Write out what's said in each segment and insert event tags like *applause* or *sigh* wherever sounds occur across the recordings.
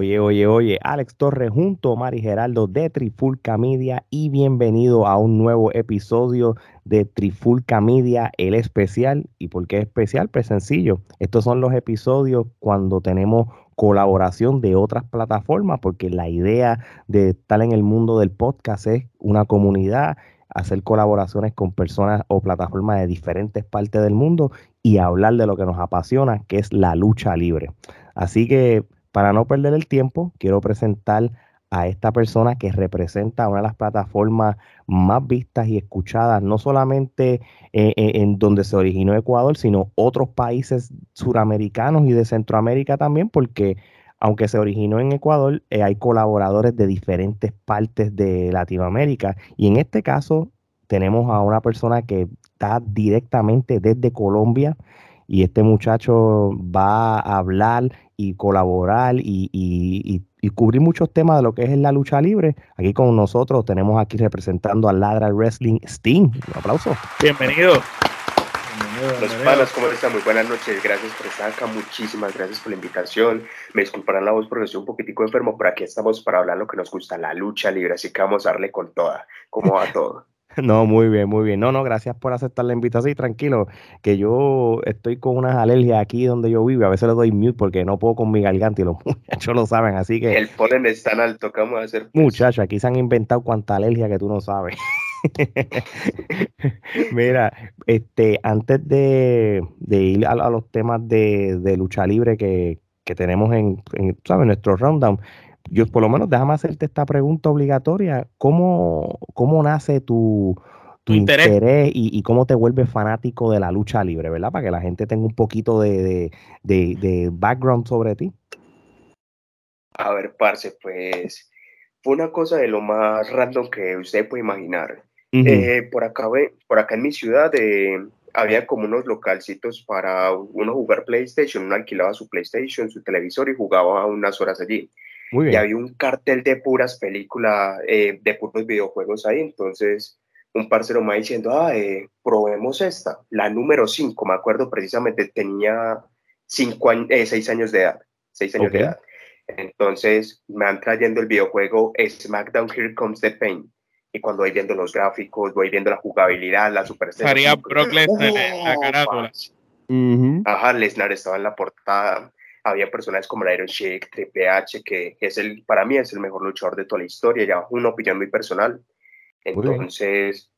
Oye, oye, oye, Alex Torres junto a Mari Geraldo de Trifulca Media y bienvenido a un nuevo episodio de Trifulca Media, el especial. ¿Y por qué especial? Pues sencillo, estos son los episodios cuando tenemos colaboración de otras plataformas, porque la idea de estar en el mundo del podcast es una comunidad, hacer colaboraciones con personas o plataformas de diferentes partes del mundo y hablar de lo que nos apasiona, que es la lucha libre. Así que para no perder el tiempo, quiero presentar a esta persona que representa una de las plataformas más vistas y escuchadas, no solamente eh, eh, en donde se originó Ecuador, sino otros países suramericanos y de Centroamérica también, porque aunque se originó en Ecuador, eh, hay colaboradores de diferentes partes de Latinoamérica. Y en este caso tenemos a una persona que está directamente desde Colombia y este muchacho va a hablar y colaborar y, cubrir muchos temas de lo que es la lucha libre. Aquí con nosotros tenemos aquí representando a Ladra Wrestling Sting. Un aplauso. Bienvenido. Los panas, ¿cómo están? Muy buenas noches. Gracias por estar acá. Muchísimas gracias por la invitación. Me disculparán la voz porque estoy un poquitico enfermo, pero aquí estamos para hablar lo que nos gusta, la lucha libre. Así que vamos a darle con toda. ¿Cómo va todo? *laughs* No, muy bien, muy bien. No, no, gracias por aceptar la invitación y tranquilo, que yo estoy con unas alergias aquí donde yo vivo. A veces le doy mute porque no puedo con mi garganta y los *laughs* muchachos lo saben, así que. El polen es tan alto, ¿qué vamos a hacer? Muchachos, aquí se han inventado cuánta alergia que tú no sabes. *laughs* Mira, este, antes de, ir a, los temas de, lucha libre que, tenemos en, en ¿sabes? nuestro rundown, yo por lo menos déjame hacerte esta pregunta obligatoria. ¿Cómo, cómo nace tu, interés, y, cómo te vuelves fanático de la lucha libre, ¿verdad? Para que la gente tenga un poquito de, background sobre ti. A ver, parce, pues fue una cosa de lo más random que usted puede imaginar. Eh, por, acá, por acá en mi ciudad eh, había como unos localcitos para uno jugar PlayStation, uno alquilaba su PlayStation, su televisor y jugaba unas horas allí. Y había un cartel de puras películas, eh, de puros videojuegos ahí. Entonces, un parcero me diciendo, ah, eh, probemos esta, la número 5, me acuerdo precisamente, tenía cinco años, eh, seis años de edad, seis años de edad. Entonces, me van trayendo el videojuego SmackDown Here Comes the Pain. Y cuando voy viendo los gráficos, voy viendo la jugabilidad, la super Haría Brock Lesnar la carátula. Ajá, Lesnar estaba en la portada había personajes como Iron Sheik, Triple H, que es el, para mí es el mejor luchador de toda la historia, ya una opinión muy personal. Entonces,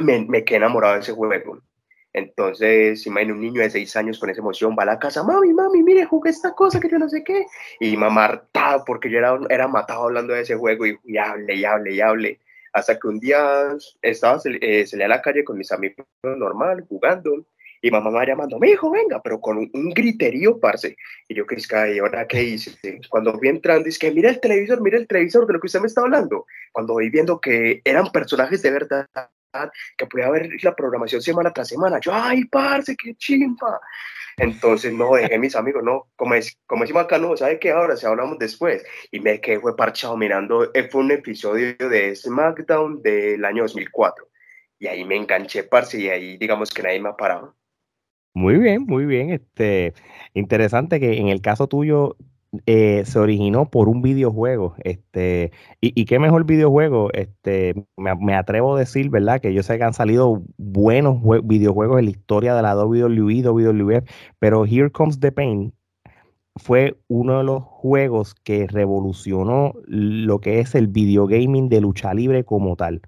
me, me, quedé enamorado de ese juego. Entonces, imagínate un niño de seis años con esa emoción, va a la casa, mami, mami, mire, jugué esta cosa que yo no sé qué. Y mamá porque yo era, era matado hablando de ese juego y, y hable, y hable, y hable. Hasta que un día estaba, eh, salí a la calle con mis amigos normal, jugando, y mamá me va llamando, mi hijo, venga, pero con un, griterío, parce. Y yo, es que ahora qué hice? Cuando vi entrando, es que mira el televisor, mira el televisor de lo que usted me está hablando. Cuando voy viendo que eran personajes de verdad, que podía ver la programación semana tras semana, yo, ay, parce, qué chimpa. Entonces, no, dejé mis amigos, no, como, es, como decimos acá, no, ¿sabe qué? Ahora, si hablamos después. Y me quedé, parchado mirando, eh, fue un episodio de SmackDown del año 2004. Y ahí me enganché, parce, y ahí digamos que nadie me ha parado. Muy bien, muy bien. Este, interesante que en el caso tuyo eh, se originó por un videojuego. Este, y, qué mejor videojuego. Este, me, atrevo a decir, ¿verdad? Que yo sé que han salido buenos videojuegos en la historia de la WWE, WWE, pero Here Comes the Pain fue uno de los juegos que revolucionó lo que es el videogaming de lucha libre como tal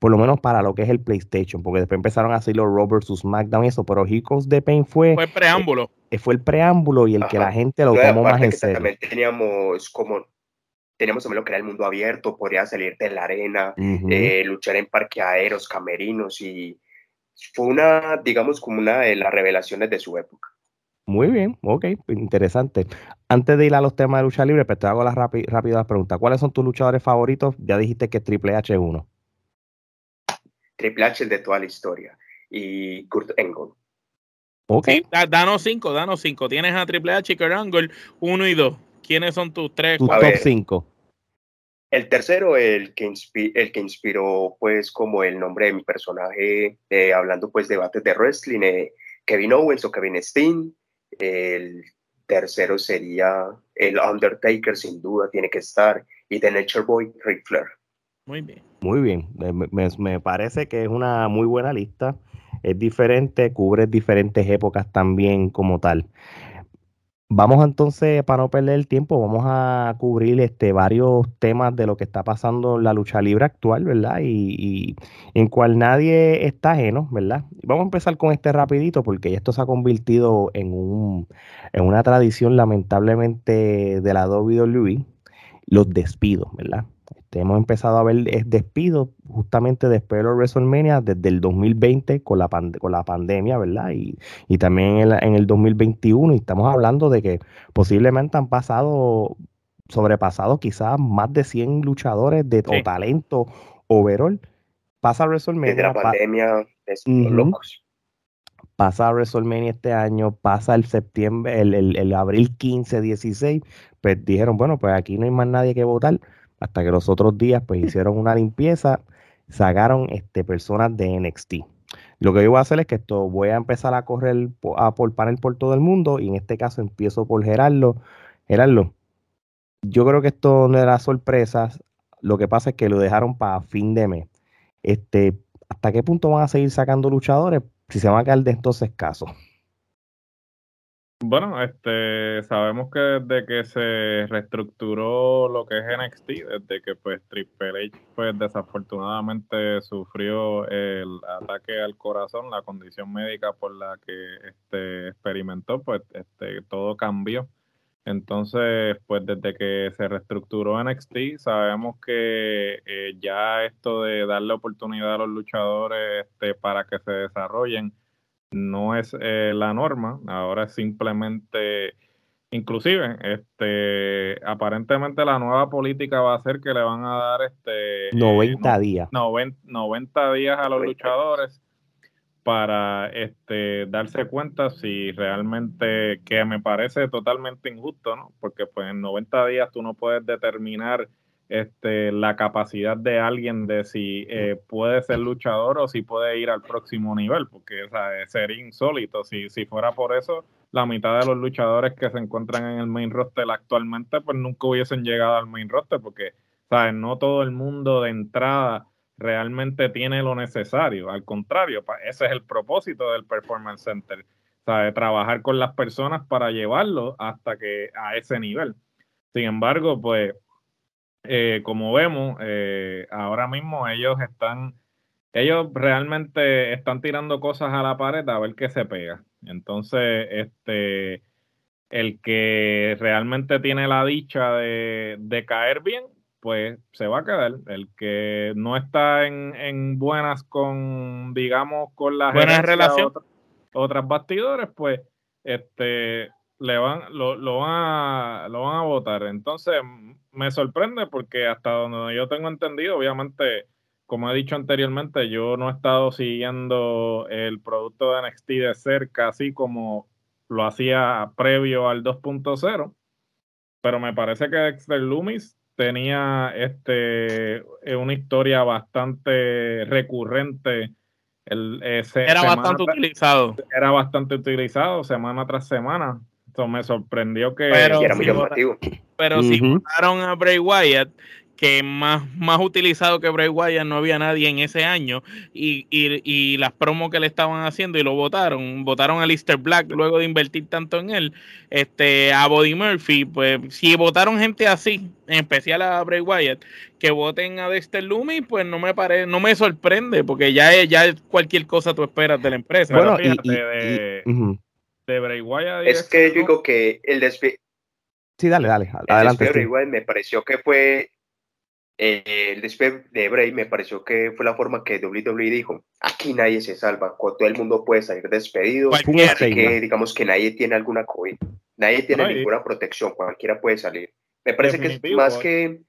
por lo menos para lo que es el PlayStation, porque después empezaron a hacer los Raw vs. SmackDown y eso, pero Here Comes the Pain fue... Fue el preámbulo. Eh, fue el preámbulo y el que la gente lo tomó más en serio. También teníamos como... Teníamos también lo que era el mundo abierto, podía salir de la arena, eh, luchar en parqueaderos, camerinos y fue una, digamos, como una de las revelaciones de su época. Muy bien, ok, interesante. Antes de ir a los temas de lucha libre, pues te hago las rápidas preguntas. ¿Cuáles son tus luchadores favoritos? Ya dijiste que Triple H es uno. Triple H de toda la historia y Kurt Angle. Ok. danos cinco, danos cinco. Tienes a Triple H y Kurt Angle, uno y dos. ¿Quiénes son tus tres? Tus top cinco. El tercero, el que, el que inspiró, pues, como el nombre de mi personaje, eh, hablando, pues, debates de wrestling, eh, Kevin Owens o Kevin Steen. El tercero sería el Undertaker, sin duda, tiene que estar. Y The Nature Boy, Ric Flair. Muy bien. Muy bien. Me, parece que es una muy buena lista. Es diferente, cubre diferentes épocas también como tal. Vamos entonces, para no perder el tiempo, vamos a cubrir este, varios temas de lo que está pasando en la lucha libre actual, ¿verdad? Y, en cual nadie está ajeno, ¿verdad? Vamos a empezar con este rapidito porque esto se ha convertido en, un, en una tradición lamentablemente de la WWE, los despidos, ¿verdad? Este, hemos empezado a ver despidos justamente después de los WrestleMania desde el 2020 con la, con la pandemia, ¿verdad? Y, también en el, 2021 y estamos hablando de que posiblemente han pasado, sobrepasado quizás más de 100 luchadores de o talento overall. Pasa WrestleMania. Desde la pandemia, es locos. Pasa WrestleMania este año, pasa el septiembre, el, el, el abril 15, 16, pues dijeron, bueno, pues aquí no hay más nadie que votar hasta que los otros días pues hicieron una limpieza, sacaron este, personas de NXT. Lo que yo voy a hacer es que esto voy a empezar a correr a por panel por todo el mundo y en este caso empiezo por Gerardo. Gerardo, yo creo que esto no era sorpresa, lo que pasa es que lo dejaron para fin de mes. Este, ¿Hasta qué punto van a seguir sacando luchadores si se van a quedar de estos escasos? Bueno, este, sabemos que desde que se reestructuró lo que es NXT, desde que pues Triple H pues desafortunadamente sufrió el ataque al corazón, la condición médica por la que este experimentó, pues este todo cambió. Entonces, pues desde que se reestructuró NXT, sabemos que eh, ya esto de darle oportunidad a los luchadores este, para que se desarrollen no es eh, la norma, ahora es simplemente, inclusive, este, aparentemente la nueva política va a ser que le van a dar este 90 eh, días. 90, días a los luchadores para este darse cuenta si realmente, que me parece totalmente injusto, ¿no? Porque pues en 90 días tú no puedes determinar este, la capacidad de alguien de si eh, puede ser luchador o si puede ir al próximo nivel, porque sería insólito. Si, si fuera por eso, la mitad de los luchadores que se encuentran en el main roster actualmente, pues nunca hubiesen llegado al main roster, porque ¿sabes? no todo el mundo de entrada realmente tiene lo necesario. Al contrario, ese es el propósito del Performance Center, ¿sabes? trabajar con las personas para llevarlo hasta que a ese nivel. Sin embargo, pues eh, como vemos, eh, ahora mismo ellos están, ellos realmente están tirando cosas a la pared a ver qué se pega. Entonces, este, el que realmente tiene la dicha de, caer bien, pues se va a quedar. El que no está en, buenas con, digamos, con las buenas relaciones, otras bastidores, pues, este, le van, lo, lo, van a, lo van a votar. Entonces, me sorprende porque hasta donde yo tengo entendido, obviamente, como he dicho anteriormente, yo no he estado siguiendo el producto de NXT de cerca, así como lo hacía previo al 2.0, pero me parece que Dexter Loomis tenía este, una historia bastante recurrente. El, era bastante utilizado. Era bastante utilizado semana tras semana me sorprendió que pero, era muy llamativo. Pero si votaron a Bray Wyatt, que más, más utilizado que Bray Wyatt no había nadie en ese año, y, y, las promos que le estaban haciendo y lo votaron, votaron a Lister Black luego de invertir tanto en él, este, a Body Murphy, pues si votaron gente así, en especial a Bray Wyatt, que voten a Dexter Lumi, pues no me parece, no me sorprende, porque ya es, ya cualquier cosa tú esperas de la empresa. Bueno, de Bray Wyatt. Es que yo digo que el despido. Sí, dale, dale. Adelante. El de Bray me pareció que fue. Eh, el despido de Bray me pareció que fue la forma que WWE dijo: aquí nadie se salva, todo el mundo puede salir despedido. Así que digamos que nadie tiene alguna COVID, nadie tiene ninguna protección, cualquiera puede salir. Me parece que es más que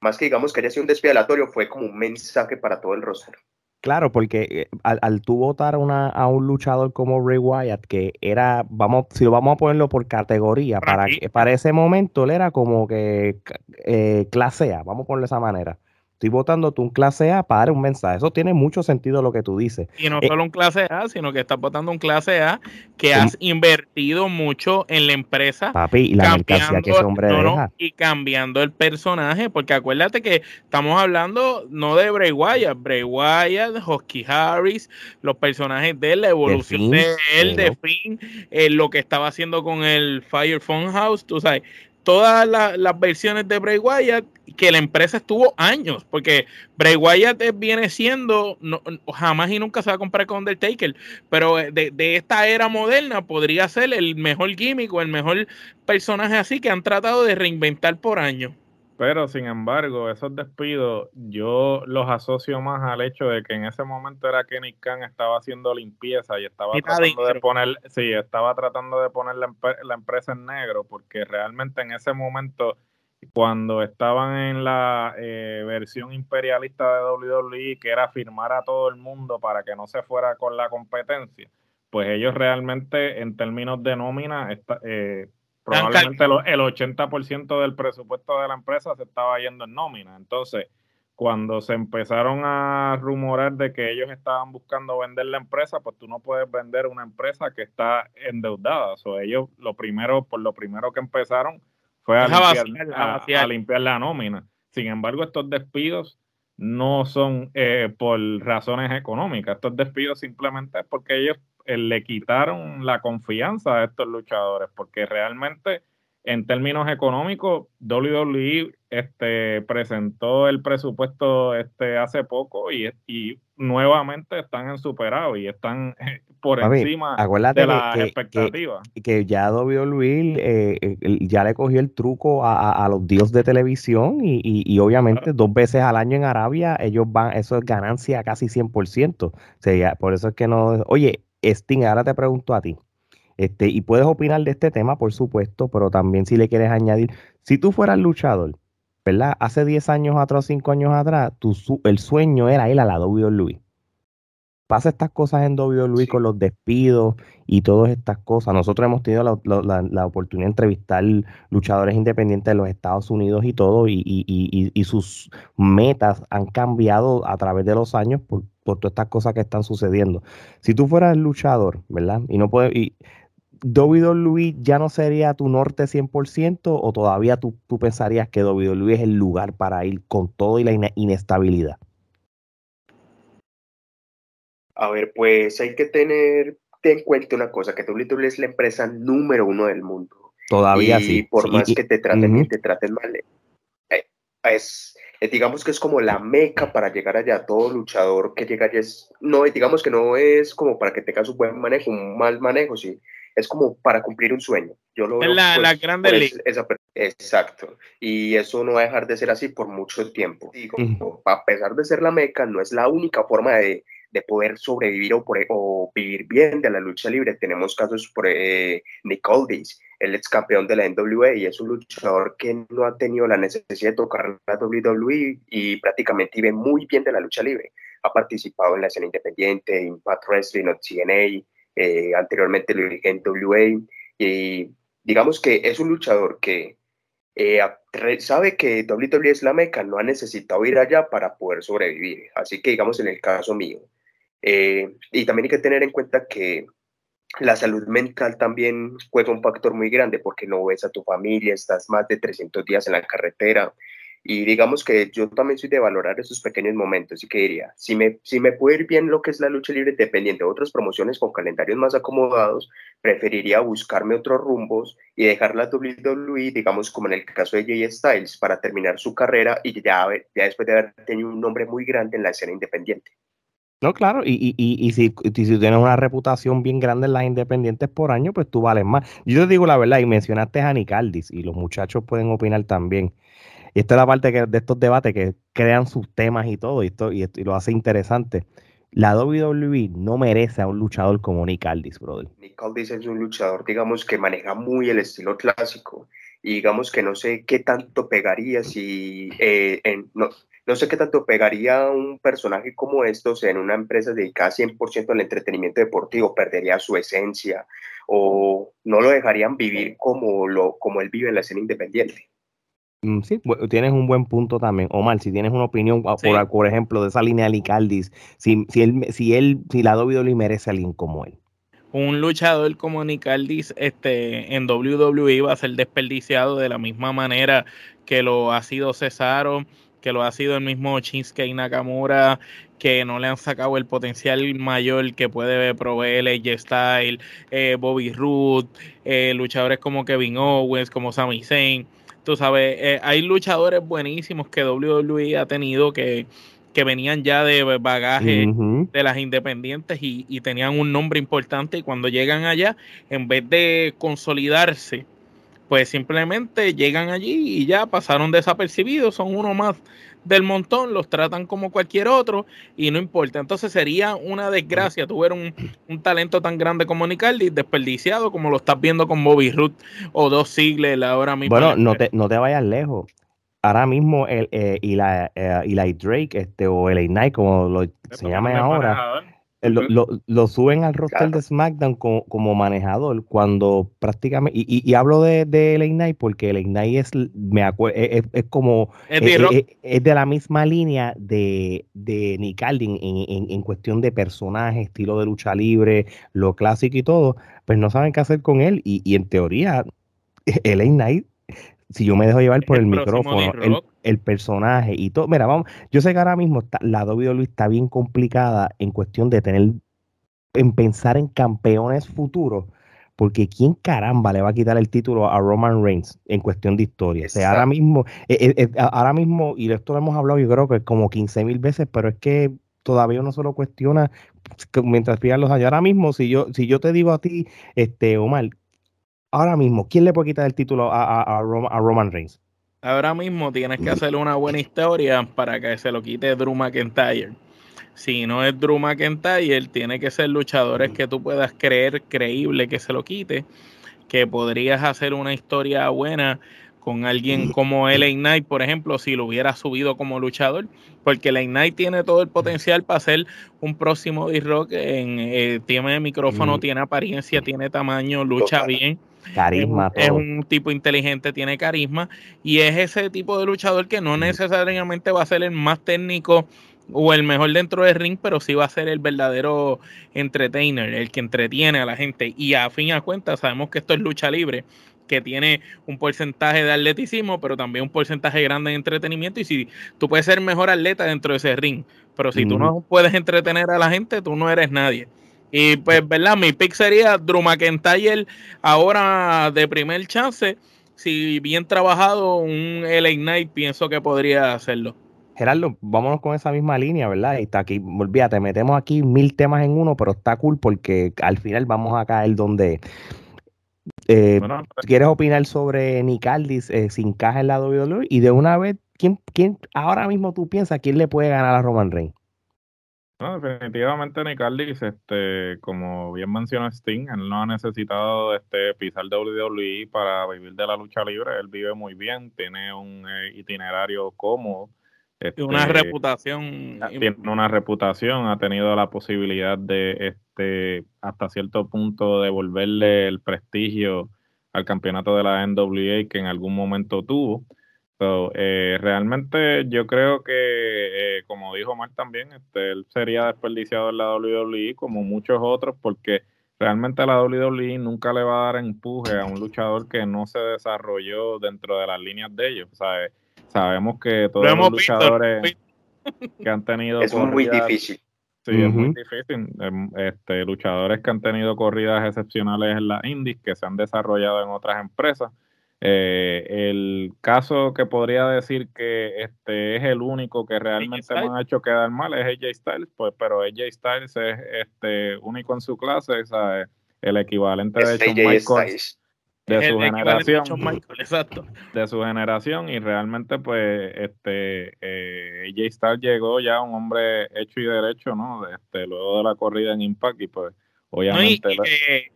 más que digamos que haya sido un despido fue como un mensaje para todo el roster. Claro, porque eh, al, al tú votar una, a un luchador como Ray Wyatt, que era, vamos, si lo vamos a ponerlo por categoría, para, para ese momento él era como que eh, clase A, vamos a ponerlo de esa manera. Estoy votando tú un clase A para dar un mensaje. Eso tiene mucho sentido lo que tú dices. Y no solo un clase A, sino que estás votando un clase A que has invertido mucho en la empresa. Papi, y la mercancía que ese hombre deja. Y cambiando el personaje, porque acuérdate que estamos hablando no de Bray Wyatt, Bray Wyatt, Husky Harris, los personajes de él, la evolución de, él, de Finn, eh, lo que estaba haciendo con el Fire Phone House, tú sabes todas las versiones de Bray Wyatt que la empresa estuvo años, porque Bray Wyatt viene siendo, jamás y nunca se va a comprar con Undertaker, pero de, de, esta era moderna podría ser el mejor gimmick o el mejor personaje así que han tratado de reinventar por años. Pero sin embargo, esos despidos yo los asocio más al hecho de que en ese momento era Kenny Khan estaba haciendo limpieza y estaba tratando de poner, sí, estaba tratando de poner la, empresa en negro, porque realmente en ese momento, cuando estaban en la eh, versión imperialista de WWE, que era firmar a todo el mundo para que no se fuera con la competencia, pues ellos realmente en términos de nómina eh, probablemente el 80% del presupuesto de la empresa se estaba yendo en nómina. Entonces, cuando se empezaron a rumorar de que ellos estaban buscando vender la empresa, pues tú no puedes vender una empresa que está endeudada. O ellos lo primero, por lo primero que empezaron fue a limpiar, la nómina. Sin embargo, estos despidos no son eh, por razones económicas. Estos despidos simplemente es porque ellos le quitaron la confianza a estos luchadores, porque realmente en términos económicos, WWE este, presentó el presupuesto este, hace poco y, y nuevamente están en superado y están eh, por encima de las expectativas. Que, ya WWE eh, ya le cogió el truco a, los dios de televisión y, obviamente dos veces al año en Arabia ellos van, eso es ganancia casi 100%. O sea, por eso es que no, oye, Sting, ahora te pregunto a ti. Este, y puedes opinar de este tema, por supuesto, pero también si le quieres añadir, si tú fueras luchador, ¿verdad? Hace 10 años atrás, 5 años atrás, tu, el sueño era ir a la WWE pasa estas cosas en WWE con los despidos y todas estas cosas. Nosotros hemos tenido la, oportunidad de entrevistar luchadores independientes de los Estados Unidos y todo, y, sus metas han cambiado a través de los años por, todas estas cosas que están sucediendo. Si tú fueras luchador, ¿verdad? Y no puedes... Y, WWE ya no sería tu norte 100% o todavía tú, tú pensarías que WWE es el lugar para ir con todo y la inestabilidad? A ver, pues hay que tener en cuenta una cosa, que WWE es la empresa número uno del mundo. Todavía y sí. por más que te traten y te traten mal, es, eh, digamos que es como la meca para llegar allá. Todo luchador que llega allá es, no, digamos que no es como para que tengas un buen manejo, un mal manejo, sí. Es como para cumplir un sueño. Yo lo veo, la, la pues, grande exacto. Y eso no va a dejar de ser así por mucho tiempo. Digo, a pesar de ser la meca, no es la única forma de de poder sobrevivir o, o, vivir bien de la lucha libre. Tenemos casos por eh, Nick Aldis, el ex campeón de la NWA y es un luchador que no ha tenido la necesidad de tocar la WWE y prácticamente vive muy bien de la lucha libre. Ha participado en la escena independiente, Impact Wrestling o TNA, eh, anteriormente lo en NWA y digamos que es un luchador que eh, sabe que WWE es la meca, no ha necesitado ir allá para poder sobrevivir. Así que digamos en el caso mío, eh, y también hay que tener en cuenta que la salud mental también juega un factor muy grande porque no ves a tu familia, estás más de 300 días en la carretera. Y digamos que yo también soy de valorar esos pequeños momentos y que diría, si me, si me puede ir bien lo que es la lucha libre independiente de otras promociones con calendarios más acomodados, preferiría buscarme otros rumbos y dejar la WWE, digamos como en el caso de Jay Styles, para terminar su carrera y ya, ya después de haber tenido un nombre muy grande en la escena independiente. No, claro, y, y, y, y si, si, tienes una reputación bien grande en las independientes por año, pues tú vales más. Yo te digo la verdad, y mencionaste a Nicaldis, y los muchachos pueden opinar también. Y esta es la parte que, de estos debates que crean sus temas y todo, y, esto, y, lo hace interesante. La WWE no merece a un luchador como Nick Aldis, brother. Nick es un luchador, digamos, que maneja muy el estilo clásico. Y digamos que no sé qué tanto pegaría si eh, en, no, no sé qué tanto pegaría un personaje como estos en una empresa dedicada 100% al entretenimiento deportivo, perdería su esencia o no lo dejarían vivir como, lo, como él vive en la escena independiente. Mm, sí, tienes un buen punto también. Omar, si tienes una opinión, ah, por, por ejemplo, de esa línea de Licaldis, si, si, él, si, él, si la WWE merece a alguien como él. Un luchador como Nicaldis este, en WWE va a ser desperdiciado de la misma manera que lo ha sido Cesaro, que lo ha sido el mismo Shinsuke Nakamura, que no le han sacado el potencial mayor que puede proveer AJ Style, eh, Bobby Roode, eh, luchadores como Kevin Owens, como Sami Zayn. Tú sabes, eh, hay luchadores buenísimos que WWE ha tenido que, que venían ya de bagaje de las independientes y, y, tenían un nombre importante y cuando llegan allá, en vez de consolidarse, pues simplemente llegan allí y ya pasaron desapercibidos, son uno más del montón, los tratan como cualquier otro y no importa. Entonces sería una desgracia tuviera un, talento tan grande como Nicaldi desperdiciado como lo estás viendo con Bobby Root o dos sigles ahora mismo. Bueno, no te, no te vayas lejos. Ahora mismo el, eh, y la, eh, Drake este, o el Knight, como lo, se llama ahora, lo, lo, suben al roster de SmackDown como, manejador cuando prácticamente y, y, hablo de, de Knight porque el Knight es me acuerdo es, como es, de la misma línea de, de Nick Aldin en, en, cuestión de personaje, estilo de lucha libre, lo clásico y todo, pues no saben qué hacer con él y, y en teoría *laughs* el Knight si yo me dejo llevar por el, micrófono, el, personaje y todo. Mira, vamos, yo sé que ahora mismo está, la WWE está bien complicada en cuestión de tener, en pensar en campeones futuros, porque ¿quién caramba le va a quitar el título a Roman Reigns en cuestión de historia? O sea, ahora mismo, eh, eh, eh, ahora mismo, y de esto lo hemos hablado yo creo que como 15 mil veces, pero es que todavía uno se lo cuestiona mientras pidan los años. Ahora mismo, si yo, si yo te digo a ti, este, Omar, ahora mismo, ¿quién le puede quitar el título a, Roman Reigns? Ahora mismo tienes que hacerle una buena historia para que se lo quite Drew McIntyre. Si no es Drew McIntyre, tiene que ser luchadores que tú puedas creer creíble que se lo quite, que podrías hacer una historia buena con alguien como LA Knight, por ejemplo, si lo hubiera subido como luchador, porque LA Knight tiene todo el potencial para ser un próximo D-Rock, en, eh, tiene micrófono, tiene apariencia, tiene tamaño, lucha bien *laughs* Carisma. Es, un tipo inteligente, tiene carisma y es ese tipo de luchador que no necesariamente va a ser el más técnico o el mejor dentro del ring, pero sí va a ser el verdadero entertainer, el que entretiene a la gente. Y a fin a cuentas sabemos que esto es lucha libre, que tiene un porcentaje de atleticismo, pero también un porcentaje grande de entretenimiento. Y si tú puedes ser mejor atleta dentro de ese ring, pero si tú no puedes entretener a la gente, tú no eres nadie. Y pues, ¿verdad? Mi pick sería Drew McIntyre ahora de primer chance. Si bien trabajado, un LA Knight pienso que podría hacerlo. Gerardo, vámonos con esa misma línea, ¿verdad? Y está aquí, olvídate, metemos aquí mil temas en uno, pero está cool porque al final vamos a caer donde. Eh, pues ¿Quieres opinar sobre Nick Aldis eh, sin caja en la WWE? Y de una vez, ¿quién, ¿quién ahora mismo tú piensas quién le puede ganar a Roman Reigns? No, definitivamente Nicaldis, este, como bien mencionó Sting, él no ha necesitado este, pisar WWE para vivir de la lucha libre, él vive muy bien, tiene un eh, itinerario cómodo. Este, una reputación. Tiene una reputación, ha tenido la posibilidad de, este, hasta cierto punto, devolverle el prestigio al campeonato de la NWA que en algún momento tuvo. Eh, realmente yo creo que, eh, como dijo Mark también, este, él sería desperdiciado en la WWE como muchos otros porque realmente la WWE nunca le va a dar empuje a un luchador que no se desarrolló dentro de las líneas de ellos. Sabemos que todos los luchadores que han tenido... Es muy difícil. Sí, es muy difícil. Em, este, luchadores que han tenido corridas excepcionales en las indies, que se han desarrollado en otras empresas eh, el caso que podría decir que este es el único que realmente me ha hecho quedar mal es AJ Styles, pues, pero AJ Styles es este único en su clase, es el equivalente de Shawn Michaels de su generación, de su generación y realmente pues este eh, AJ Styles llegó ya un hombre hecho y derecho, ¿no? Este, luego de la corrida en Impact y pues Obviamente.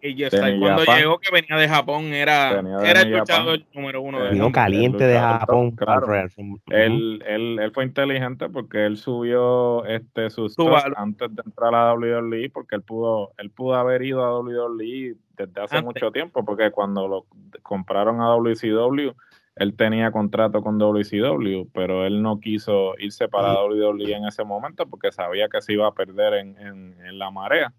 y, cuando llegó que venía de Japón era, era el luchador número uno. De Vino caliente de Japón. Claro. Él, él, él, fue inteligente porque él subió este sus antes de entrar a la WWE porque él pudo, él pudo haber ido a WWE desde hace mucho tiempo porque cuando lo compraron a WCW él tenía contrato con WCW, pero él no quiso irse para WWE en ese momento porque sabía que se iba a perder en, la marea.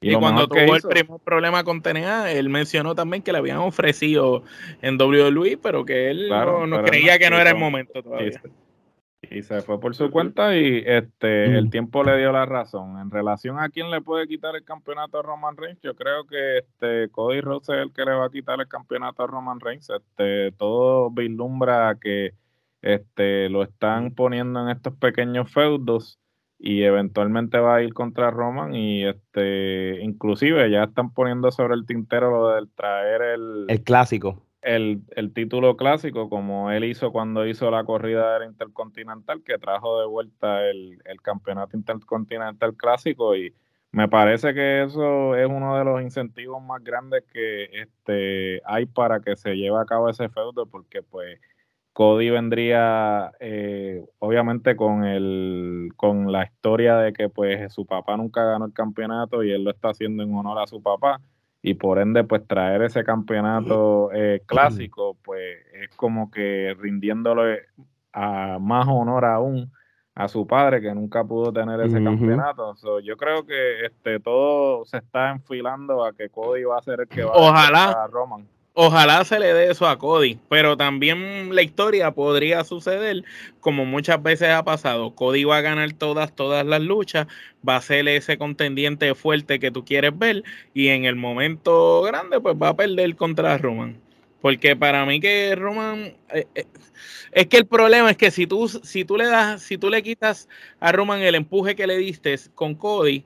Y, cuando tuvo el primer problema con TNA, él mencionó también que le habían ofrecido en WWE, pero que él no, creía que no era el momento todavía. y se fue por su cuenta y este el tiempo le dio la razón. En relación a quién le puede quitar el campeonato a Roman Reigns, yo creo que este Cody Rhodes es el que le va a quitar el campeonato a Roman Reigns. Este todo vislumbra que este lo están poniendo en estos pequeños feudos y eventualmente va a ir contra Roman y este inclusive ya están poniendo sobre el tintero lo del traer el el clásico. el, título clásico, como él hizo cuando hizo la corrida del Intercontinental, que trajo de vuelta el, campeonato Intercontinental clásico y me parece que eso es uno de los incentivos más grandes que este, hay para que se lleve a cabo ese feudo, porque pues Cody vendría eh, obviamente con el con la historia de que pues su papá nunca ganó el campeonato y él lo está haciendo en honor a su papá y por ende pues traer ese campeonato eh, clásico pues es como que rindiéndole a más honor aún a su padre que nunca pudo tener ese campeonato. yo creo que este todo se está enfilando a que Cody va a ser el que va a Roman ojalá se le dé eso a Cody, pero también la historia podría suceder como muchas veces ha pasado. Cody va a ganar todas, todas las luchas, va a ser ese contendiente fuerte que tú quieres ver y en el momento grande pues va a perder contra Roman. Porque para mí que Roman eh, eh, es que el problema es que si tú si tú le das si tú le quitas a Roman el empuje que le diste con Cody,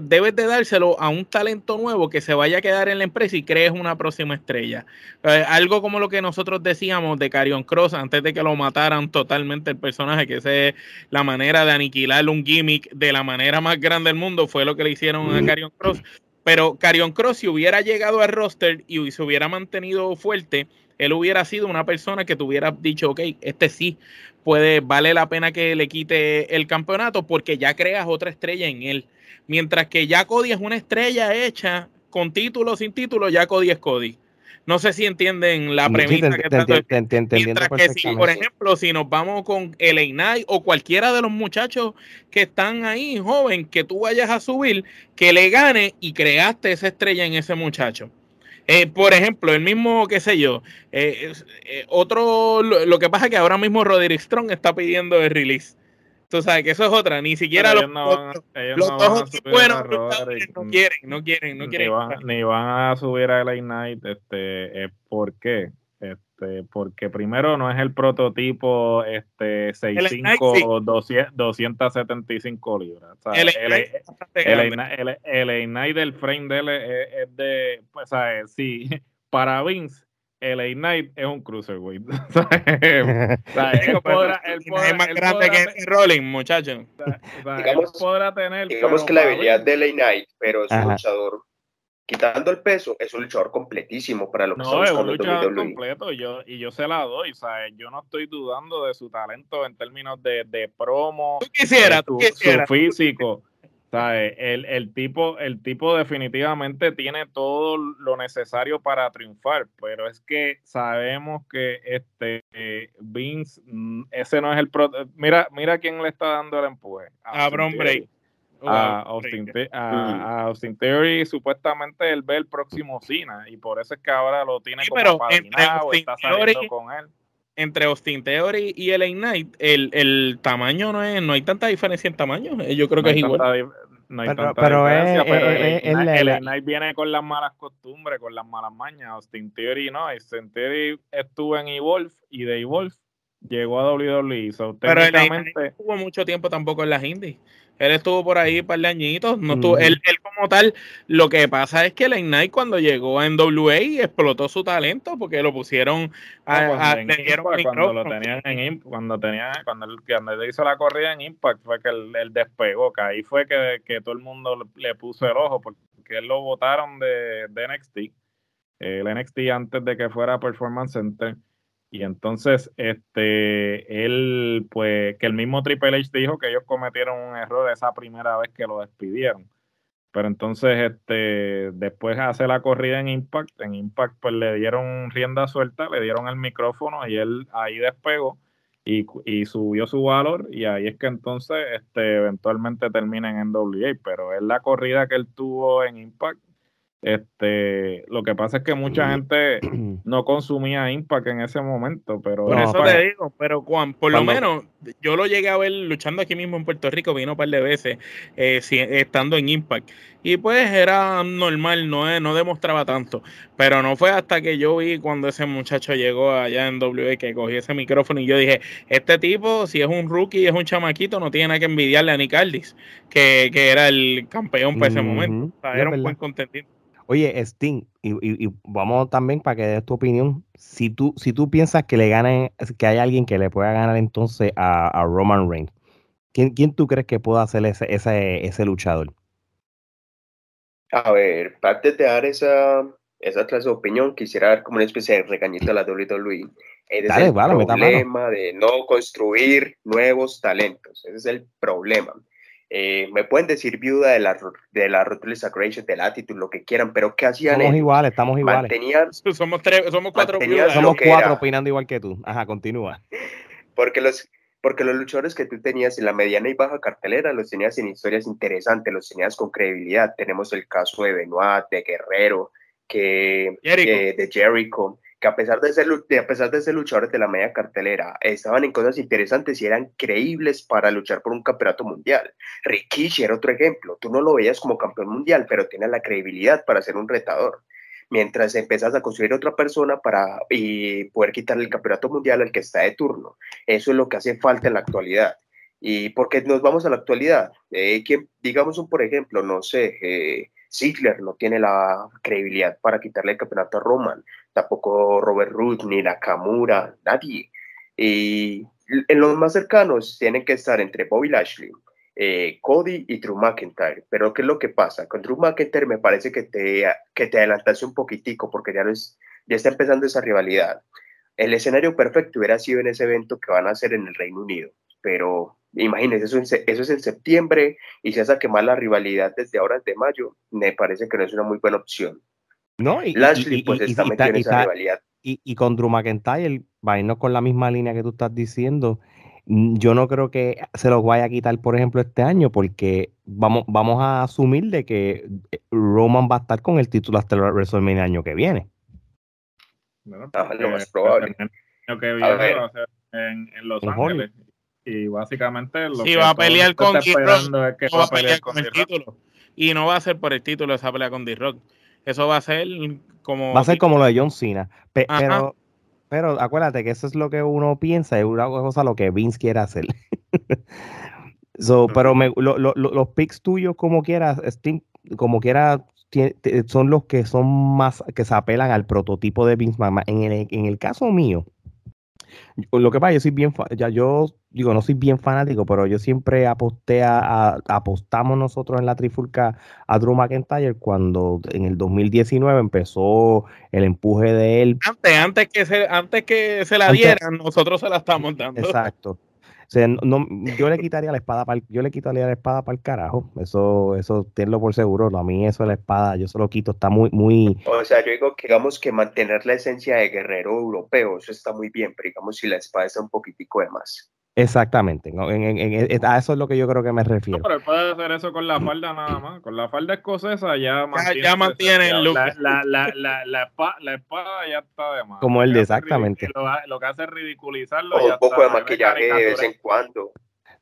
debes de dárselo a un talento nuevo que se vaya a quedar en la empresa y crees una próxima estrella. Eh, algo como lo que nosotros decíamos de Carion Cross antes de que lo mataran totalmente el personaje, que esa es la manera de aniquilar un gimmick de la manera más grande del mundo, fue lo que le hicieron a Carion Cross. Pero Carion Cross, si hubiera llegado al roster y se hubiera mantenido fuerte, él hubiera sido una persona que tuviera dicho, ok, este sí puede, vale la pena que le quite el campeonato porque ya creas otra estrella en él. Mientras que ya Cody es una estrella hecha con título o sin título, ya Cody es Cody. No sé si entienden la premisa que te, Mientras que si, por ejemplo, si nos vamos con el o cualquiera de los muchachos que están ahí, joven, que tú vayas a subir, que le gane y creaste esa estrella en ese muchacho. Eh, por ejemplo, el mismo, qué sé yo, eh, eh, otro, lo, que pasa es que ahora mismo Roderick Strong está pidiendo el release. Tú sabes que eso es otra, ni siquiera los, no, los, dos buenos no quieren, no quieren, no quieren. Ni van, a subir a LA Knight, este, ¿por qué? Este, porque primero no es el prototipo este 65 275 libras. O sea, el, el, Knight del frame de él es, de, pues, ¿sabes? Sí, *laughs* para Vince LA Knight es un cruiserweight. *laughs* *laughs* él podrá, es más grande que Rolling, muchachos. digamos, podrá tener. Digamos que la habilidad de LA Knight, pero es un luchador. Quitando el peso, es un luchador completísimo para lo que No, es un luchador e. completo yo, y yo se la doy. ¿sabes? Yo no estoy dudando de su talento en términos de, de promo. Tú quisieras, su, quisieras. Su físico. El, el, tipo, el tipo definitivamente tiene todo lo necesario para triunfar, pero es que sabemos que este Vince, mm, ese no es el pro mira, mira quién le está dando el empuje. A, Bron Break. A, Austin, a, Austin, Theory supuestamente él ve el próximo Cena y por eso es que ahora lo tiene como pero está saliendo con él entre Austin Theory y el Knight, el, el tamaño no es, no hay tanta diferencia en tamaño. Eh, yo creo que es igual. No hay pero, tanta diferencia, pero el, Knight viene con las malas costumbres, con las malas mañas. Austin Theory no, Austin Theory estuvo en Evolve y de Evolve llegó a WWE. pero el Knight no estuvo mucho tiempo tampoco en las indies. Él estuvo por ahí un par de añitos. No estuvo, él, él, como tal, lo que pasa es que el Ignite cuando llegó a NWA explotó su talento porque lo pusieron a, cuando, lo tenían en cuando tenía cuando él, cuando hizo la corrida en Impact fue que él, despegó, que ahí fue que, que, todo el mundo le puso el ojo porque él lo votaron de, de NXT. El NXT antes de que fuera Performance Center y entonces, este, él, pues, que el mismo Triple H dijo que ellos cometieron un error esa primera vez que lo despidieron. Pero entonces, este, después hace la corrida en Impact. En Impact, pues le dieron rienda suelta, le dieron el micrófono y él ahí despegó y, y subió su valor. Y ahí es que entonces, este, eventualmente termina en NWA. Pero es la corrida que él tuvo en Impact este, lo que pasa es que mucha gente *clears throat* no consumía Impact en ese momento, pero por eso te digo, pero Juan, por lo menos yo lo llegué a ver luchando aquí mismo en Puerto Rico, vino un par de veces eh, estando en Impact. Y pues era normal, no, no demostraba tanto, pero no fue hasta que yo vi cuando ese muchacho llegó allá en W que cogí ese micrófono y yo dije, este tipo, si es un rookie, es un chamaquito, no tiene nada que envidiarle a Nick Aldis, que, era el campeón para ese momento, era un buen contendiente. Oye, Sting, y, vamos también para que des tu opinión. Si tú, si tú piensas que le gane, que hay alguien que le pueda ganar entonces a, Roman Reigns, ¿quién, ¿quién, tú crees que pueda ser ese, ese, ese luchador? A ver, parte de dar esa, esa clase de opinión, quisiera dar como una especie de regañito a la WWE. Es el problema de no construir nuevos talentos. Ese es el problema. Eh, me pueden decir viuda de la, de la Ruthless Aggression, de Attitude, lo que quieran, pero ¿qué hacían Somos iguales, estamos iguales. *laughs* somos, tres, somos cuatro viudas. Somos cuatro opinando igual que tú. Ajá, continúa. Porque los, porque los luchadores que tú tenías en la mediana y baja cartelera los tenías en historias interesantes, los tenías con credibilidad. Tenemos el caso de Benoit, de Guerrero, que, de Jericho que a pesar de ser, a pesar de ser luchadores de la media cartelera, estaban en cosas interesantes y eran creíbles para luchar por un campeonato mundial. Rikishi era otro ejemplo. Tú no lo veías como campeón mundial, pero tiene la credibilidad para ser un retador. Mientras empezás a construir otra persona para y poder quitarle el campeonato mundial al que está de turno. Eso es lo que hace falta en la actualidad. ¿Y por qué nos vamos a la actualidad? Eh, digamos un por ejemplo, no sé, eh, Ziggler no tiene la credibilidad para quitarle el campeonato a Roman, tampoco Robert Root ni Nakamura, nadie. Y en los más cercanos tienen que estar entre Bobby Lashley, eh, Cody y Drew McIntyre. Pero ¿qué es lo que pasa? Con Drew McIntyre me parece que te, que te adelantaste un poquitico porque ya, ya está empezando esa rivalidad. El escenario perfecto hubiera sido en ese evento que van a hacer en el Reino Unido, pero imagínense, eso, eso es en septiembre y se hace a quemar la rivalidad desde ahora de mayo, me parece que no es una muy buena opción. No, y, Lashley pues está metido en esa rivalidad. Y, con Drew McIntyre, vaino con la misma línea que tú estás diciendo, yo no creo que se los vaya a quitar, por ejemplo, este año, porque vamos, vamos a asumir de que eh, Roman va a estar con el título hasta el WrestleMania año que viene. Bueno, ah, lo más probable. El que viene va a ser en, Los Ángeles y básicamente lo que va a pelear con D-Rock, va a pelear con, el título. Y no va a ser por el título esa pelea con D-Rock. Eso va a ser como. Va a ser como lo de John Cena. pero, pero acuérdate que eso es lo que uno piensa, es una cosa lo que Vince quiere hacer. *laughs* so, pero me, los picks tuyos, como quieras, como quiera, son los que son más, que se apelan al prototipo de Vince McMahon. En el, en el caso mío, lo que pasa, yo soy bien, ya yo digo, no soy bien fanático, pero yo siempre aposté a, apostamos nosotros en la trifulca a Drew McIntyre cuando en el 2019 empezó el empuje de él. Antes, antes que se, antes que se la dieran, nosotros se la estamos dando. Exacto no, yo le quitaría la espada para yo le quitaría la espada para el carajo. Eso, eso tenlo por seguro. a mí eso de la espada, yo se lo quito, está muy, muy. O sea, yo digo que digamos que mantener la esencia de guerrero europeo, eso está muy bien, pero digamos si la espada está un poquitico de más. Exactamente, a eso es lo que yo creo que me refiero. pero puede hacer eso con la falda nada más. Con la falda escocesa ya mantiene, ya, mantiene el look. La, la, la, la, espada, ya está de más. Como el de exactamente. Lo, que hace es ridiculizarlo. un poco de maquillaje de vez en cuando.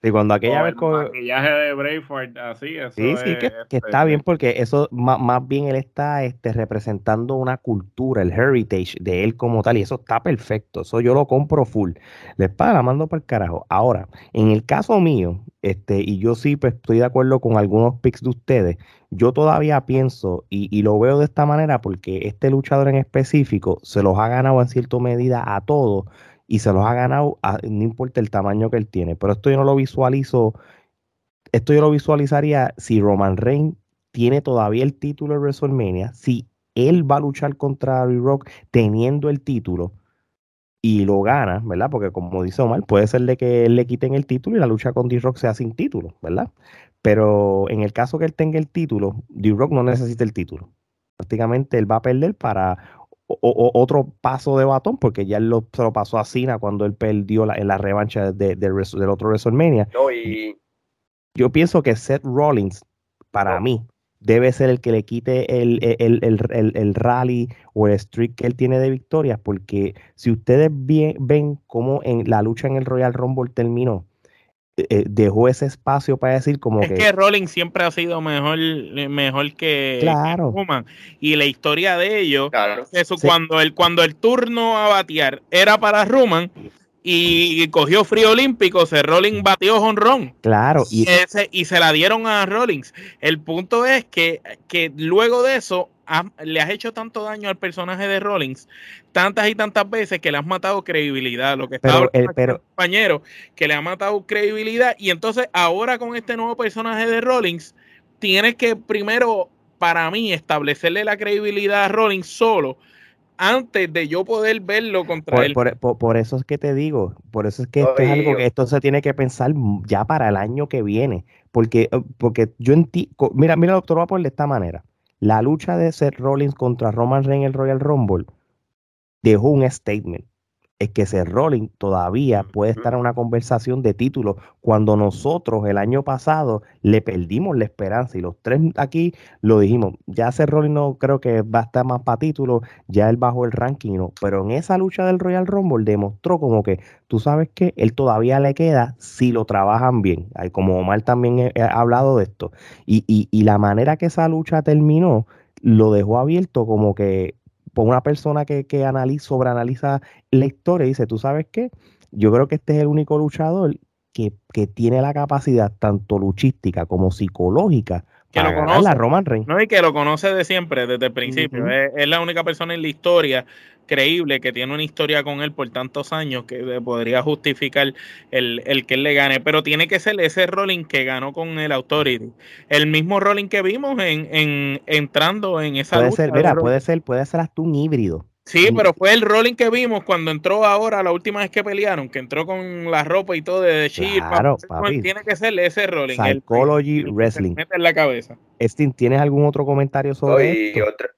Y cuando aquella vez con... El maquillaje de Braveheart, así, eso Sí, sí, que, que, está este bien porque eso más, más, bien él está este, representando una cultura, el heritage de él como tal, y eso está perfecto, eso yo lo compro full. Les paga, mando para el carajo. Ahora, en el caso mío, este, y yo sí pues, estoy de acuerdo con algunos picks de ustedes, yo todavía pienso, y, y lo veo de esta manera porque este luchador en específico se los ha ganado en cierta medida a todos y se los ha ganado, no importa el tamaño que él tiene. Pero esto yo no lo visualizo, esto yo lo visualizaría si Roman Reigns tiene todavía el título de WrestleMania, si él va a luchar contra Rock teniendo el título. y lo gana, ¿verdad? Porque como dice Omar, puede ser de que le quiten el título y la lucha con D-Rock sea sin título, ¿verdad? Pero en el caso que él tenga el título, D-Rock no necesita el título. Prácticamente él va a perder para otro paso de batón, porque ya él lo, se lo pasó a Cena cuando él perdió en la revancha de, del otro WrestleMania. Yo pienso que Seth Rollins, para mí, debe ser el que le quite el, el, rally o el streak que él tiene de victorias, porque si ustedes ven cómo en la lucha en el Royal Rumble terminó, eh, eh, dejó ese espacio para decir como es que, Rollins siempre ha sido mejor mejor que, claro. y la historia de ellos eso cuando el cuando el turno a batear era para Roman y cogió frío olímpico, se Rollins batió honrón. Claro. Y, ese, y se la dieron a Rollins. El punto es que, que luego de eso le has hecho tanto daño al personaje de Rollins tantas y tantas veces que le has matado credibilidad. Lo que está el, pero, compañero, que le ha matado credibilidad. Y entonces ahora con este nuevo personaje de Rollins, tienes que primero, para mí, establecerle la credibilidad a Rollins solo antes de yo poder verlo contra por, él. Por, eso es que te digo, por eso es que esto es algo que esto se tiene que pensar ya para el año que viene, porque, eh, porque yo entiendo, mira, mira, doctor, va por de esta manera. La lucha de Seth Rollins contra Roman Reigns en el Royal Rumble dejó un statement es que ese Rolling todavía puede estar en una conversación de título. Cuando nosotros el año pasado le perdimos la esperanza y los tres aquí lo dijimos, ya ese Rolling no creo que va a estar más para título, ya él bajó el ranking, no, pero en esa lucha del Royal Rumble demostró como que tú sabes que él todavía le queda si lo trabajan bien, como Omar también ha hablado de esto, y, y, y la manera que esa lucha terminó lo dejó abierto como que por una persona que, que analiza, sobreanaliza y dice, ¿tú sabes qué? Yo creo que este es el único luchador que, que tiene la capacidad tanto luchística como psicológica que lo conoce. Roman Reigns. No, y que lo conoce de siempre, desde el principio. es, la única persona en la historia creíble que tiene una historia con él por tantos años que podría justificar el, el, que él le gane. Pero tiene que ser ese Rolling que ganó con el Authority. El mismo Rolling que vimos en, en entrando en esa puede Ser, mira, puede ser, puede ser hasta un híbrido. Sí, pero fue el rolling que vimos cuando entró ahora, la última vez que pelearon, que entró con la ropa y todo de Chip. Claro, Tiene que ser ese rolling. Psychology Wrestling. en la cabeza. Estin, ¿tienes algún otro comentario sobre esto? Otra,